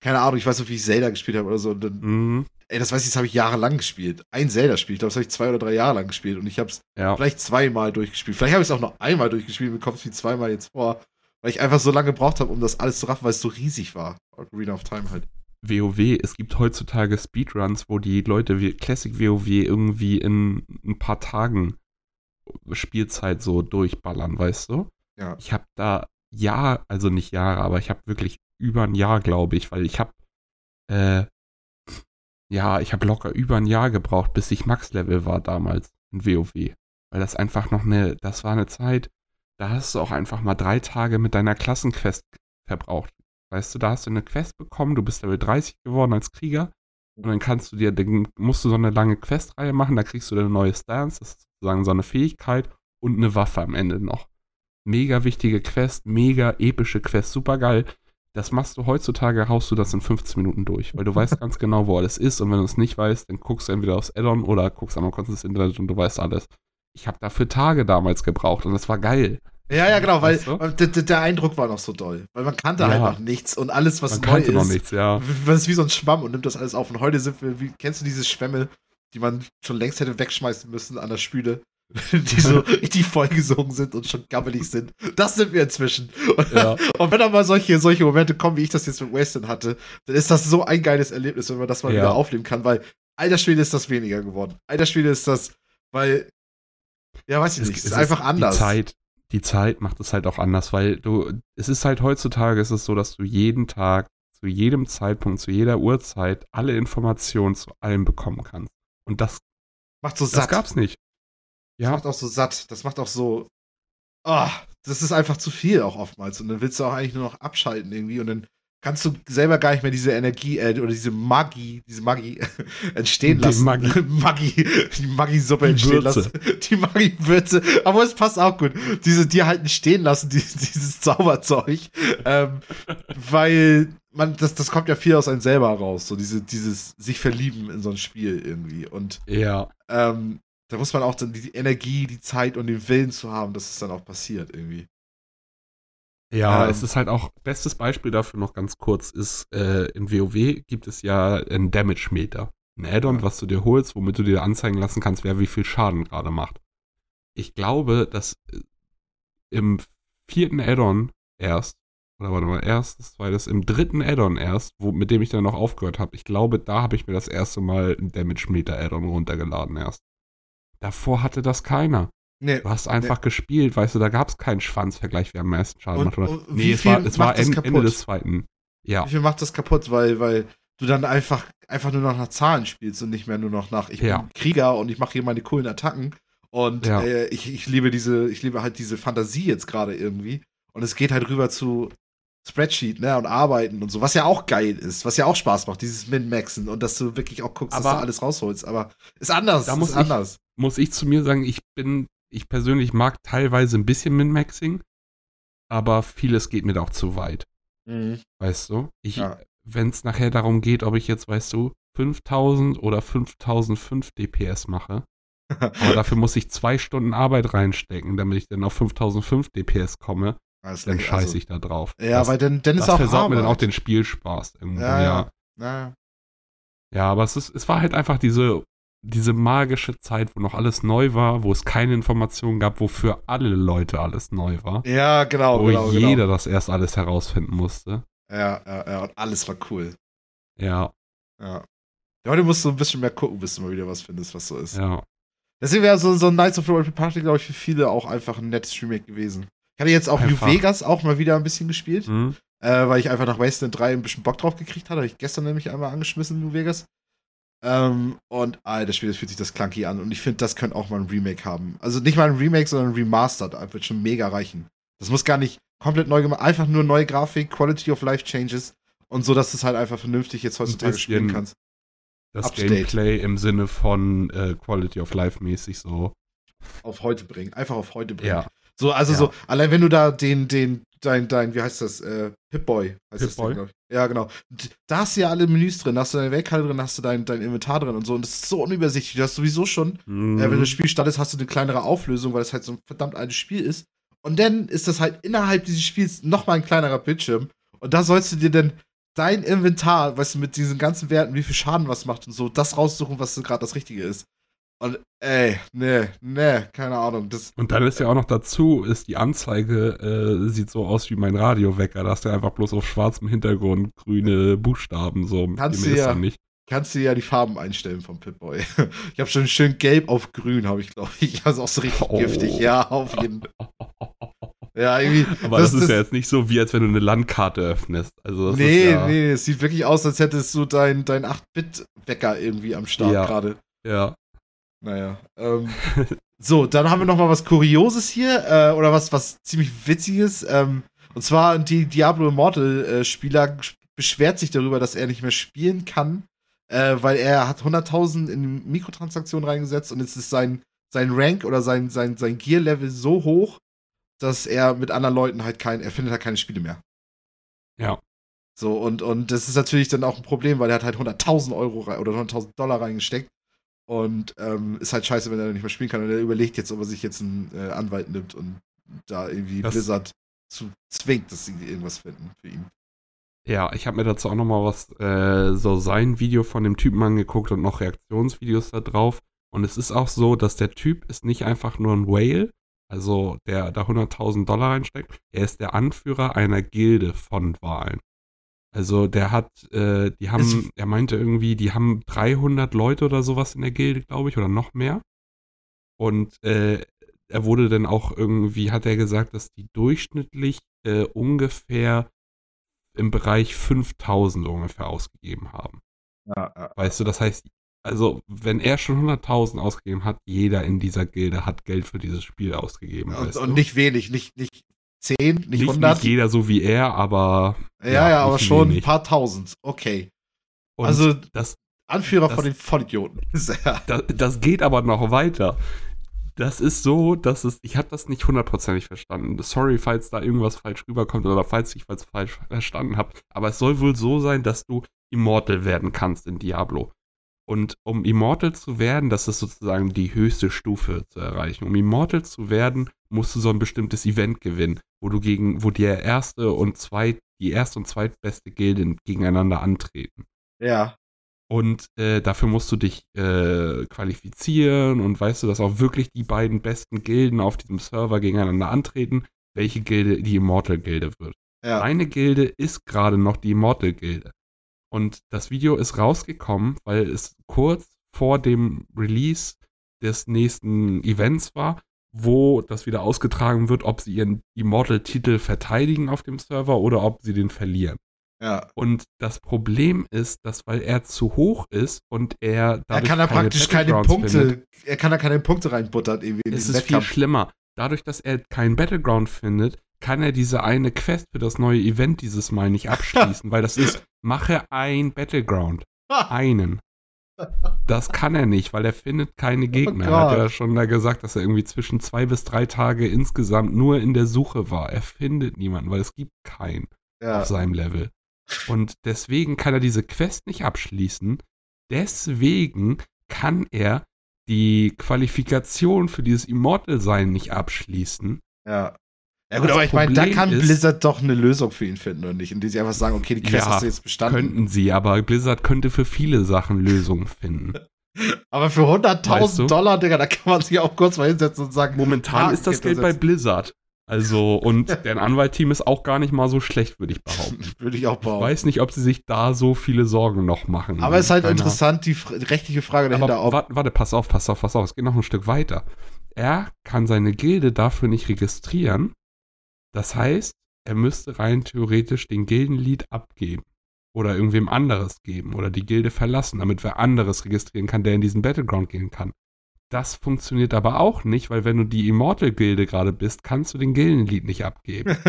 keine Ahnung, ich weiß noch, wie ich Zelda gespielt habe oder so. Und dann, mh, ey, das weiß ich, das habe ich jahrelang gespielt. Ein Zelda-Spiel, ich glaube, das habe ich zwei oder drei Jahre lang gespielt und ich habe es ja. vielleicht zweimal durchgespielt. Vielleicht habe ich es auch noch einmal durchgespielt, mir kommt es wie zweimal jetzt vor, weil ich einfach so lange gebraucht habe, um das alles zu raffen, weil es so riesig war. Arena of Time halt. WoW, es gibt heutzutage Speedruns, wo die Leute wie Classic WoW irgendwie in ein paar Tagen Spielzeit so durchballern, weißt du? Ja. Ich habe da Jahr, also nicht Jahre, aber ich habe wirklich über ein Jahr, glaube ich, weil ich habe äh, ja, ich habe locker über ein Jahr gebraucht, bis ich Max-Level war damals in WoW. Weil das einfach noch eine, das war eine Zeit, da hast du auch einfach mal drei Tage mit deiner Klassenquest verbraucht. Weißt du, da hast du eine Quest bekommen, du bist Level 30 geworden als Krieger und dann kannst du dir, dann musst du so eine lange Questreihe machen, da kriegst du eine neue Stance, das ist sozusagen so eine Fähigkeit und eine Waffe am Ende noch. Mega wichtige Quest, mega epische Quest, super geil. Das machst du heutzutage, haust du das in 15 Minuten durch, weil du weißt ganz genau, wo alles ist und wenn du es nicht weißt, dann guckst du entweder aufs Addon oder guckst einmal kurz ins Internet und du weißt alles. Ich habe dafür Tage damals gebraucht und das war geil. Ja, ja, genau, weil Weißt weil der, der- der Eindruck war noch so doll. Weil man kannte Ja. halt noch nichts und alles, was Man neu kannte ist, noch nichts, ja. das ist wie so ein Schwamm und nimmt das alles auf. Und heute sind wir, wie, kennst du diese Schwämme, die man schon längst hätte wegschmeißen müssen an der Spüle? die so richtig vollgesogen sind und schon gabbelig sind. Das sind wir inzwischen. Und, Ja. und wenn dann mal solche, solche Momente kommen, wie ich das jetzt mit Waston hatte, dann ist das so ein geiles Erlebnis, wenn man das mal Ja. wieder aufnehmen kann, weil alter Schwede ist das weniger geworden. Alter Schwede ist das, weil, ja, weiß ich nicht, es ist einfach anders. Die Zeit, die Zeit macht es halt auch anders, weil du, es ist halt heutzutage, ist es so, dass du jeden Tag, zu jedem Zeitpunkt, zu jeder Uhrzeit alle Informationen zu allem bekommen kannst. Und das, Macht so das satt. gab's nicht. Das Ja, macht auch so satt. Das macht auch so. Ah, das ist einfach zu viel auch oftmals. Und dann willst du auch eigentlich nur noch abschalten irgendwie und dann kannst du selber gar nicht mehr diese Energie äh, oder diese Magie, diese Magie entstehen Die lassen. Magie. Magie, die Magie-Suppe Die entstehen Würze. lassen. Die Magie-Würze. Aber es passt auch gut. Diese, die halt stehen lassen, die, dieses Zauberzeug. Ähm, weil man, das, das kommt ja viel aus einem selber raus. So diese, dieses sich verlieben in so ein Spiel irgendwie. Und Ja. ähm, da muss man auch dann die Energie, die Zeit und den Willen zu haben, dass es dann auch passiert irgendwie. Ja, Ähm. es ist halt auch, bestes Beispiel dafür noch ganz kurz, ist, äh, in WoW gibt es ja einen Damage-Meter. Ein Add-on, was du dir holst, womit du dir anzeigen lassen kannst, wer wie viel Schaden gerade macht. Ich glaube, dass äh, im vierten Add-on erst, oder warte mal, erstes, zweites, im dritten Add-on erst, wo, mit dem ich dann noch aufgehört habe, ich glaube, da habe ich mir das erste Mal ein Damage-Meter-Add-on runtergeladen erst. Davor hatte das keiner. Nee. Du hast einfach gespielt, weißt du, da gab es keinen Schwanzvergleich, wer am meisten Schaden Und- macht. Oder? und nee, es war, es war Ende kaputt? des zweiten. Ja, Wie viel macht das kaputt, weil, weil du dann einfach, einfach nur noch nach Zahlen spielst und nicht mehr nur noch nach, ich Ja. bin Krieger und ich mache hier meine coolen Attacken. Und Ja. äh, ich, ich liebe diese, ich liebe halt diese Fantasie jetzt gerade irgendwie. Und es geht halt rüber zu Spreadsheet, ne, und Arbeiten und so, was ja auch geil ist, was ja auch Spaß macht, dieses Min-Maxen und dass du wirklich auch guckst, dass Aber- du alles rausholst. Aber ist anders, Da muss ist ich- anders. Muss ich zu mir sagen, ich bin, ich persönlich mag teilweise ein bisschen Min-Maxing, aber vieles geht mir da auch zu weit. Weißt du? Ich, Ja. wenn es nachher darum geht, ob ich jetzt, weißt du, 5000 oder 5005 DPS mache, aber dafür muss ich zwei Stunden Arbeit reinstecken, damit ich dann auf 5005 DPS komme, Alles dann scheiße also- ich da drauf. Ja, das, weil dann, dann ist das auch versaut mir dann auch Arbeit. den Spielspaß irgendwo, Ja, ja. ja. Ja, Ja, aber es, ist, es war halt einfach diese, diese magische Zeit, wo noch alles neu war, wo es keine Informationen gab, wofür alle Leute alles neu war. ja genau, wo genau, jeder genau. das erst alles herausfinden musste. Ja, ja, ja, und alles war cool. Ja, Ja. Ja, heute musst du ein bisschen mehr gucken, bis du mal wieder was findest, was so ist. ja. Deswegen wäre so, so ein Knights of the Old Party, glaube ich, für viele auch einfach ein nettes Remake gewesen. Ich hatte jetzt auch Einfach. New Vegas auch mal wieder ein bisschen gespielt, Hm? äh, weil ich einfach nach Wasteland 3 ein bisschen Bock drauf gekriegt hatte. Habe ich gestern nämlich einmal angeschmissen, New Vegas. Ähm, und ah, das Spiel, das fühlt sich das clunky an. Und ich finde, das könnte auch mal ein Remake haben. Also nicht mal ein Remake, sondern ein Remastered. Das wird schon mega reichen. Das muss gar nicht komplett neu gemacht, einfach nur neue Grafik, Quality of Life Changes und so, dass du es halt einfach vernünftig jetzt heutzutage spielen kannst. Das Up to date. Gameplay im Sinne von äh, Quality of Life mäßig so. Auf heute bringen. Einfach auf heute bringen. Ja. So, also Ja. so, allein wenn du da den, den, dein, dein, wie heißt das, äh, Pip-Boy heißt das Pip-Boy? Ding, glaub ich. Ja, genau. Da hast du ja alle Menüs drin, da hast du deine Weltkarte drin, da hast du dein, dein Inventar drin und so. Und das ist so unübersichtlich. Du hast sowieso schon, Mhm. äh, wenn du das Spiel startest, hast du eine kleinere Auflösung, weil es halt so ein verdammt altes Spiel ist. Und dann ist das halt innerhalb dieses Spiels nochmal ein kleinerer Bildschirm. Und da sollst du dir dann dein Inventar, weißt du, mit diesen ganzen Werten, wie viel Schaden was macht und so, das raussuchen, was gerade das Richtige ist. Und ey, nee, nee, keine Ahnung. Das, Und dann ist ja auch noch dazu, ist die Anzeige, äh, sieht so aus wie mein Radiowecker. Da hast du einfach bloß auf schwarzem Hintergrund grüne Buchstaben. So, Kannst du ja. nicht. kannst du ja die Farben einstellen vom Pip-Boy. Ich habe schon schön gelb auf grün, habe ich, glaube ich. Also auch so richtig Oh. giftig. Ja, auf jeden Ja, irgendwie. Aber das, ist ja jetzt nicht so, wie als wenn du eine Landkarte öffnest. Also das nee, ja, nee, es sieht wirklich aus, als hättest du dein, dein 8-Bit-Wecker irgendwie am Start Ja. gerade. ja. Naja. Ähm, so, dann haben wir noch mal was Kurioses hier, äh, oder was, was ziemlich Witziges. Ähm, und zwar die Diablo Immortal-Spieler beschwert sich darüber, dass er nicht mehr spielen kann, äh, weil er hat 100.000 in Mikrotransaktionen reingesetzt und jetzt ist sein, sein Rank oder sein, sein, sein Gear-Level so hoch, dass er mit anderen Leuten halt kein, er findet halt keine Spiele mehr. Ja. So, und, und das ist natürlich dann auch ein Problem, weil er hat halt 100.000 Euro oder 100.000 Dollar reingesteckt. Und ähm, ist halt scheiße, wenn er nicht mehr spielen kann. Und er überlegt jetzt, ob er sich jetzt einen äh, Anwalt nimmt und da irgendwie Das- Blizzard zu zwingt, dass sie irgendwas finden für ihn. Ja, ich habe mir dazu auch noch mal was, äh, so sein Video von dem Typen angeguckt und noch Reaktionsvideos da drauf. Und es ist auch so, dass der Typ ist nicht einfach nur ein Whale, also der da 100.000 Dollar reinsteckt. Er ist der Anführer einer Gilde von Wahlen. Also der hat, äh, die haben, Es- er meinte irgendwie, die haben 300 Leute oder sowas in der Gilde, glaube ich, oder noch mehr. Und äh, er wurde dann auch irgendwie, hat er gesagt, dass die durchschnittlich äh, ungefähr im Bereich 5000 ungefähr ausgegeben haben. Ja, ja. Weißt du, das heißt, also wenn er schon 100.000 ausgegeben hat, jeder in dieser Gilde hat Geld für dieses Spiel ausgegeben. Und, weißt und du? nicht wenig, nicht, nicht 10, nicht, nicht, 100. nicht jeder so wie er, aber Ja, Ja, ja, aber schon wenig. ein paar tausend. Okay. Und also, das, Anführer das- von den Vollidioten. Das, das geht aber noch weiter. Das ist so, dass es, ich habe das nicht hundertprozentig verstanden. Sorry, falls da irgendwas falsch rüberkommt oder falls ich was falsch verstanden habe. Aber es soll wohl so sein, dass du Immortal werden kannst in Diablo. Und um Immortal zu werden, das ist sozusagen die höchste Stufe zu erreichen. Um Immortal zu werden, musst du so ein bestimmtes Event gewinnen, wo du gegen, wo der erste und zweit, die erste und zweitbeste Gilde gegeneinander antreten. Ja. Und äh, dafür musst du dich äh, qualifizieren und weißt du, dass auch wirklich die beiden besten Gilden auf diesem Server gegeneinander antreten, welche Gilde die Immortal-Gilde wird. Ja. Meine Gilde ist gerade noch die Immortal-Gilde. Und das Video ist rausgekommen, weil es kurz vor dem Release des nächsten Events war, wo das wieder ausgetragen wird, ob sie ihren Immortal-Titel verteidigen auf dem Server oder ob sie den verlieren. ja. Und das Problem ist, dass weil er zu hoch ist und er Er dadurch kann da praktisch keine Punkte, findet, er kann da keine Punkte reinbuttern irgendwie in ist es viel Wettkampf. schlimmer. Dadurch, dass er keinen Battleground findet, kann er diese eine Quest für das neue Event dieses Mal nicht abschließen, weil das ist, mache ein Battleground. Einen. Das kann er nicht, weil er findet keine Gegner. er hat ja schon da gesagt, dass er irgendwie zwischen zwei bis drei Tage insgesamt nur in der Suche war. Er findet niemanden, weil es gibt keinen Ja. auf seinem Level. Und deswegen kann er diese Quest nicht abschließen. Deswegen kann er die Qualifikation für dieses Immortal-Sein nicht abschließen. Ja. Ja gut, Das aber ich meine, da kann ist- Blizzard doch eine Lösung für ihn finden und nicht, indem sie einfach sagen, okay, die Quest Ja, hast du jetzt bestanden. Könnten sie, aber Blizzard könnte für viele Sachen Lösungen finden. Aber für 100.000 Weißt du? Dollar, Digga, da kann man sich auch kurz mal hinsetzen und sagen, Momentan Ah, ist das Geld bei das- Blizzard. Also, und deren Anwaltteam ist auch gar nicht mal so schlecht, würde ich behaupten. würde ich auch Ich bauen. weiß nicht, ob sie sich da so viele Sorgen noch machen. aber es ist halt Keine interessant, die, rechtliche Frage dahinter, Aber warte, warte, pass auf, pass auf, pass auf. Es geht noch ein Stück weiter. Er kann seine Gilde dafür nicht registrieren. Das heißt, er müsste rein theoretisch den Gildenlied abgeben. Oder irgendwem anderes geben. Oder die Gilde verlassen, damit wer anderes registrieren kann, der in diesen Battleground gehen kann. Das funktioniert aber auch nicht, weil wenn du die Immortal-Gilde gerade bist, kannst du den Gildenlied nicht abgeben.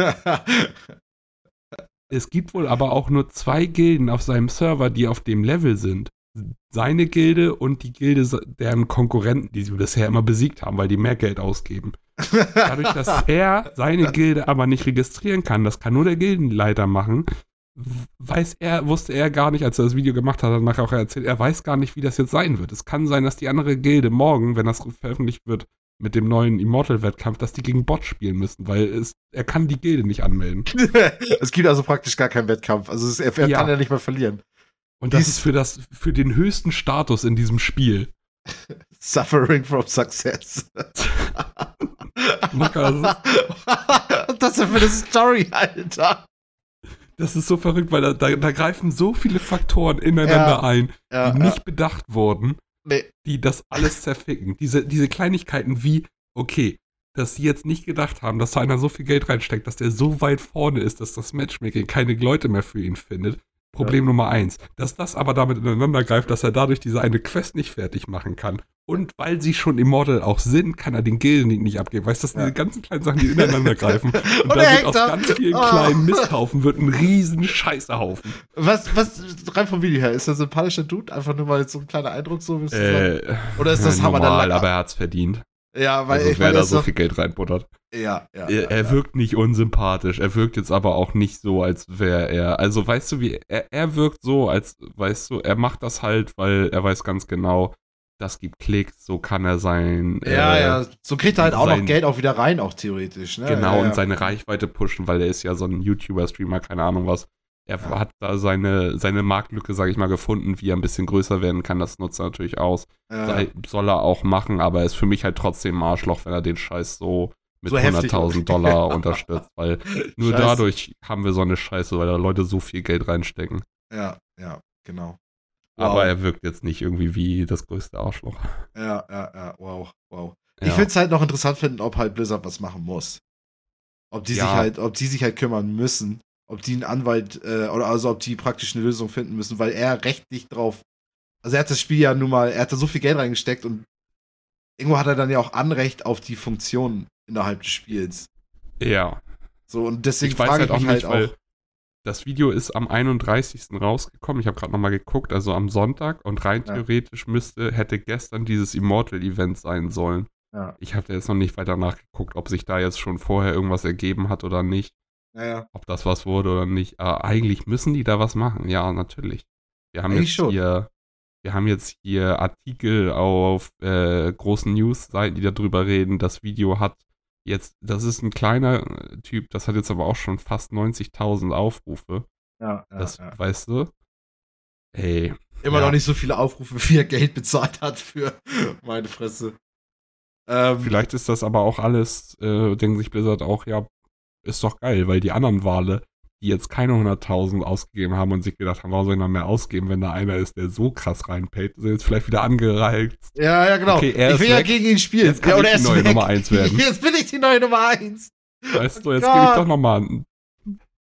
Es gibt wohl aber auch nur zwei Gilden auf seinem Server, die auf dem Level sind. Seine Gilde und die Gilde deren Konkurrenten, die sie bisher immer besiegt haben, weil die mehr Geld ausgeben. Dadurch, dass er seine Gilde aber nicht registrieren kann, das kann nur der Gildenleiter machen, weiß er, wusste er gar nicht, als er das Video gemacht hat, hat er nachher auch erzählt, er weiß gar nicht, wie das jetzt sein wird. Es kann sein, dass die andere Gilde morgen, wenn das veröffentlicht wird, mit dem neuen Immortal-Wettkampf, dass die gegen Bot spielen müssen, weil es, er kann die Gilde nicht anmelden. es gibt also praktisch gar keinen Wettkampf. Also es, er, er Ja. kann ja nicht mehr verlieren. Und das Dies- ist für, das, für den höchsten Status in diesem Spiel. Suffering from success. Das ist- das ist ja für eine Story, Alter. Das ist so verrückt, weil da, da, da greifen so viele Faktoren ineinander Ja. ein, Ja, die nicht bedacht wurden, Nee. die das alles zerficken. Diese, diese Kleinigkeiten wie, okay, dass sie jetzt nicht gedacht haben, dass da einer so viel Geld reinsteckt, dass der so weit vorne ist, dass das Matchmaking keine Leute mehr für ihn findet. Problem Nummer eins. Dass das aber damit ineinander greift, dass er dadurch diese eine Quest nicht fertig machen kann. Und weil sie schon Immortal auch sind, kann er den Gilden nicht abgeben. Weißt du, das sind Ja. diese ganzen kleinen Sachen, die ineinander greifen. Und, Und da wird hängt aus ganz vielen Oh. kleinen Misthaufen wird ein riesen Scheißehaufen. Was, was, rein vom Video her, ist der sympathischer Dude? Einfach nur mal so ein kleiner Eindruck, so wie Äh, Oder ist das ja, Hammer der normal, aber er hat's verdient. Ja, weil Also ich wer da so viel Geld reinbuttert. Ja, ja, Er, er ja. wirkt nicht unsympathisch. Er wirkt jetzt aber auch nicht so, als wäre er. Also weißt du, wie er, er wirkt so, als weißt du, er macht das halt, weil er weiß ganz genau, das gibt Klicks, so kann er sein. Ja, äh, ja. So kriegt er halt auch noch sein- Geld auch wieder rein, auch theoretisch. Ne? Genau, ja, und seine Reichweite pushen, weil er ist ja so ein YouTuber-Streamer, keine Ahnung was. Er hat da seine, seine Marktlücke, sag ich mal, gefunden, wie er ein bisschen größer werden kann. Das nutzt er natürlich aus. Sei, soll er auch machen, aber er ist für mich halt trotzdem ein Arschloch, wenn er den Scheiß so mit So heftig 100.000 Dollar unterstützt, weil nur Scheiße. dadurch haben wir so eine Scheiße, weil da Leute so viel Geld reinstecken. Ja, ja, genau. Aber Wow. er wirkt jetzt nicht irgendwie wie das größte Arschloch. Ja, ja, ja, wow, wow. Ja. Ich würde es halt noch interessant finden, ob halt Blizzard was machen muss. Ob die Ja. sich halt, ob die sich halt kümmern müssen. Ob die einen Anwalt, äh, oder also ob die praktisch eine Lösung finden müssen, weil er rechtlich drauf. Also er hat das Spiel ja nun mal, er hat da so viel Geld reingesteckt und irgendwo hat er dann ja auch Anrecht auf die Funktion innerhalb des Spiels. Ja. So, und deswegen Ich weiß frage halt ich auch mich nicht, halt weil auch. das Video ist am 31. rausgekommen. Ich habe gerade nochmal geguckt, also am Sonntag. Und rein Ja. theoretisch müsste, hätte gestern dieses Immortal-Event sein sollen. Ja. Ich habe da jetzt noch nicht weiter nachgeguckt, ob sich da jetzt schon vorher irgendwas ergeben hat oder nicht. Naja. Ob das was wurde oder nicht. Aber eigentlich müssen die da was machen. Ja, natürlich. Wir haben Eigentlich jetzt schon. hier, wir haben jetzt hier Artikel auf äh, großen News-Seiten, die darüber reden. Das Video hat jetzt, das ist ein kleiner äh, Typ, das hat jetzt aber auch schon fast 90.000 Aufrufe. Ja, ja, Das ja. weißt du? Ey, Immer ja. noch nicht so viele Aufrufe, wie er Geld bezahlt hat für meine Fresse. Ähm, vielleicht ist das aber auch alles, äh, denken sich Blizzard auch, ja, ist doch geil, weil die anderen Wale, die jetzt keine 100.000 ausgegeben haben und sich gedacht haben, warum soll ich noch mehr ausgeben, wenn da einer ist, der so krass reinpayt, sind jetzt vielleicht wieder angereizt. Ja, ja, genau. Okay, er ich ist will ja gegen ihn spielen. Jetzt kann ja, oder ich die neue weg. Nummer eins werden. Jetzt bin ich die neue Nummer 1. Weißt du, jetzt Gott. gebe ich doch nochmal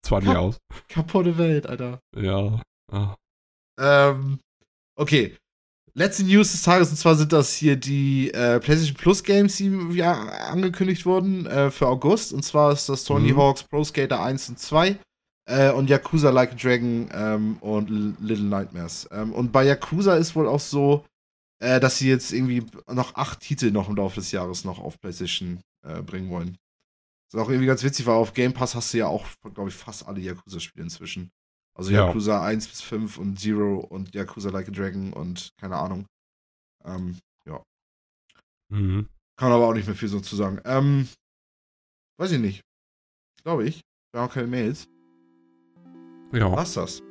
20 aus. Kaputte Welt, Alter. Ja. Ah. Ähm, okay. Letzte News des Tages, und zwar sind das hier die äh, PlayStation Plus Games, die ja, angekündigt wurden äh, für August. Und zwar ist das Tony Mhm. Hawk's Pro Skater 1 und 2 äh, und Yakuza Like a Dragon ähm, und L Little Nightmares. Ähm, und bei Yakuza ist wohl auch so, äh, dass sie jetzt irgendwie noch acht Titel noch im Laufe des Jahres noch auf PlayStation äh, bringen wollen. Das ist auch irgendwie ganz witzig, weil auf Game Pass hast du ja auch, glaube ich, fast alle Yakuza-Spiele inzwischen. Also Ja. Yakuza 1 bis 5 und Zero und Yakuza Like a Dragon und keine Ahnung. Ähm, ja. Mhm. Kann aber auch nicht mehr viel so zu sagen. Ähm, weiß ich nicht. Glaube ich. Wir haben keine Mails. Ja. Was das?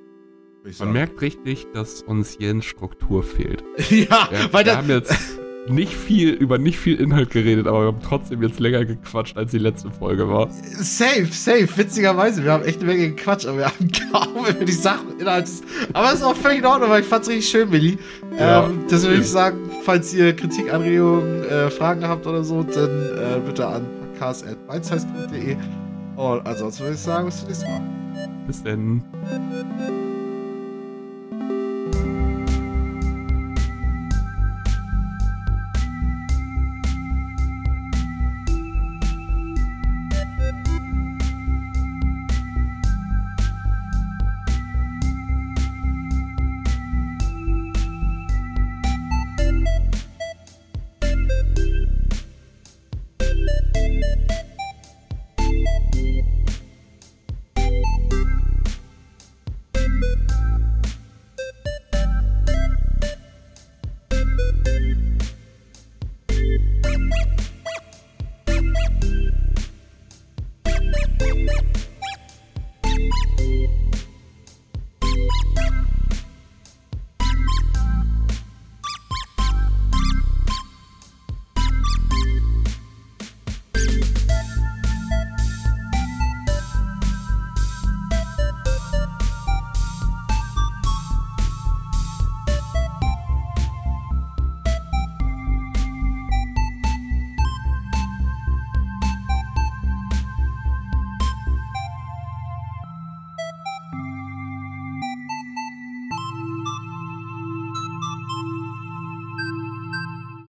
Man merkt richtig, dass uns Jens Struktur fehlt. ja, Wir, weil wir haben jetzt nicht viel über nicht viel Inhalt geredet, aber wir haben trotzdem jetzt länger gequatscht, als die letzte Folge war. Safe, safe, witzigerweise. Wir haben echt eine Menge gequatscht, aber wir haben kaum über die Sachen Inhalt. Aber es ist auch völlig in Ordnung, weil ich fand's richtig schön, Willi. Ja, ähm, das würde ich sagen, falls ihr Kritik, Anregungen, äh, Fragen habt oder so, dann äh, bitte an podcast.beinzeiss.de. Und ansonsten würde ich sagen, bis zum nächsten Mal. Bis denn.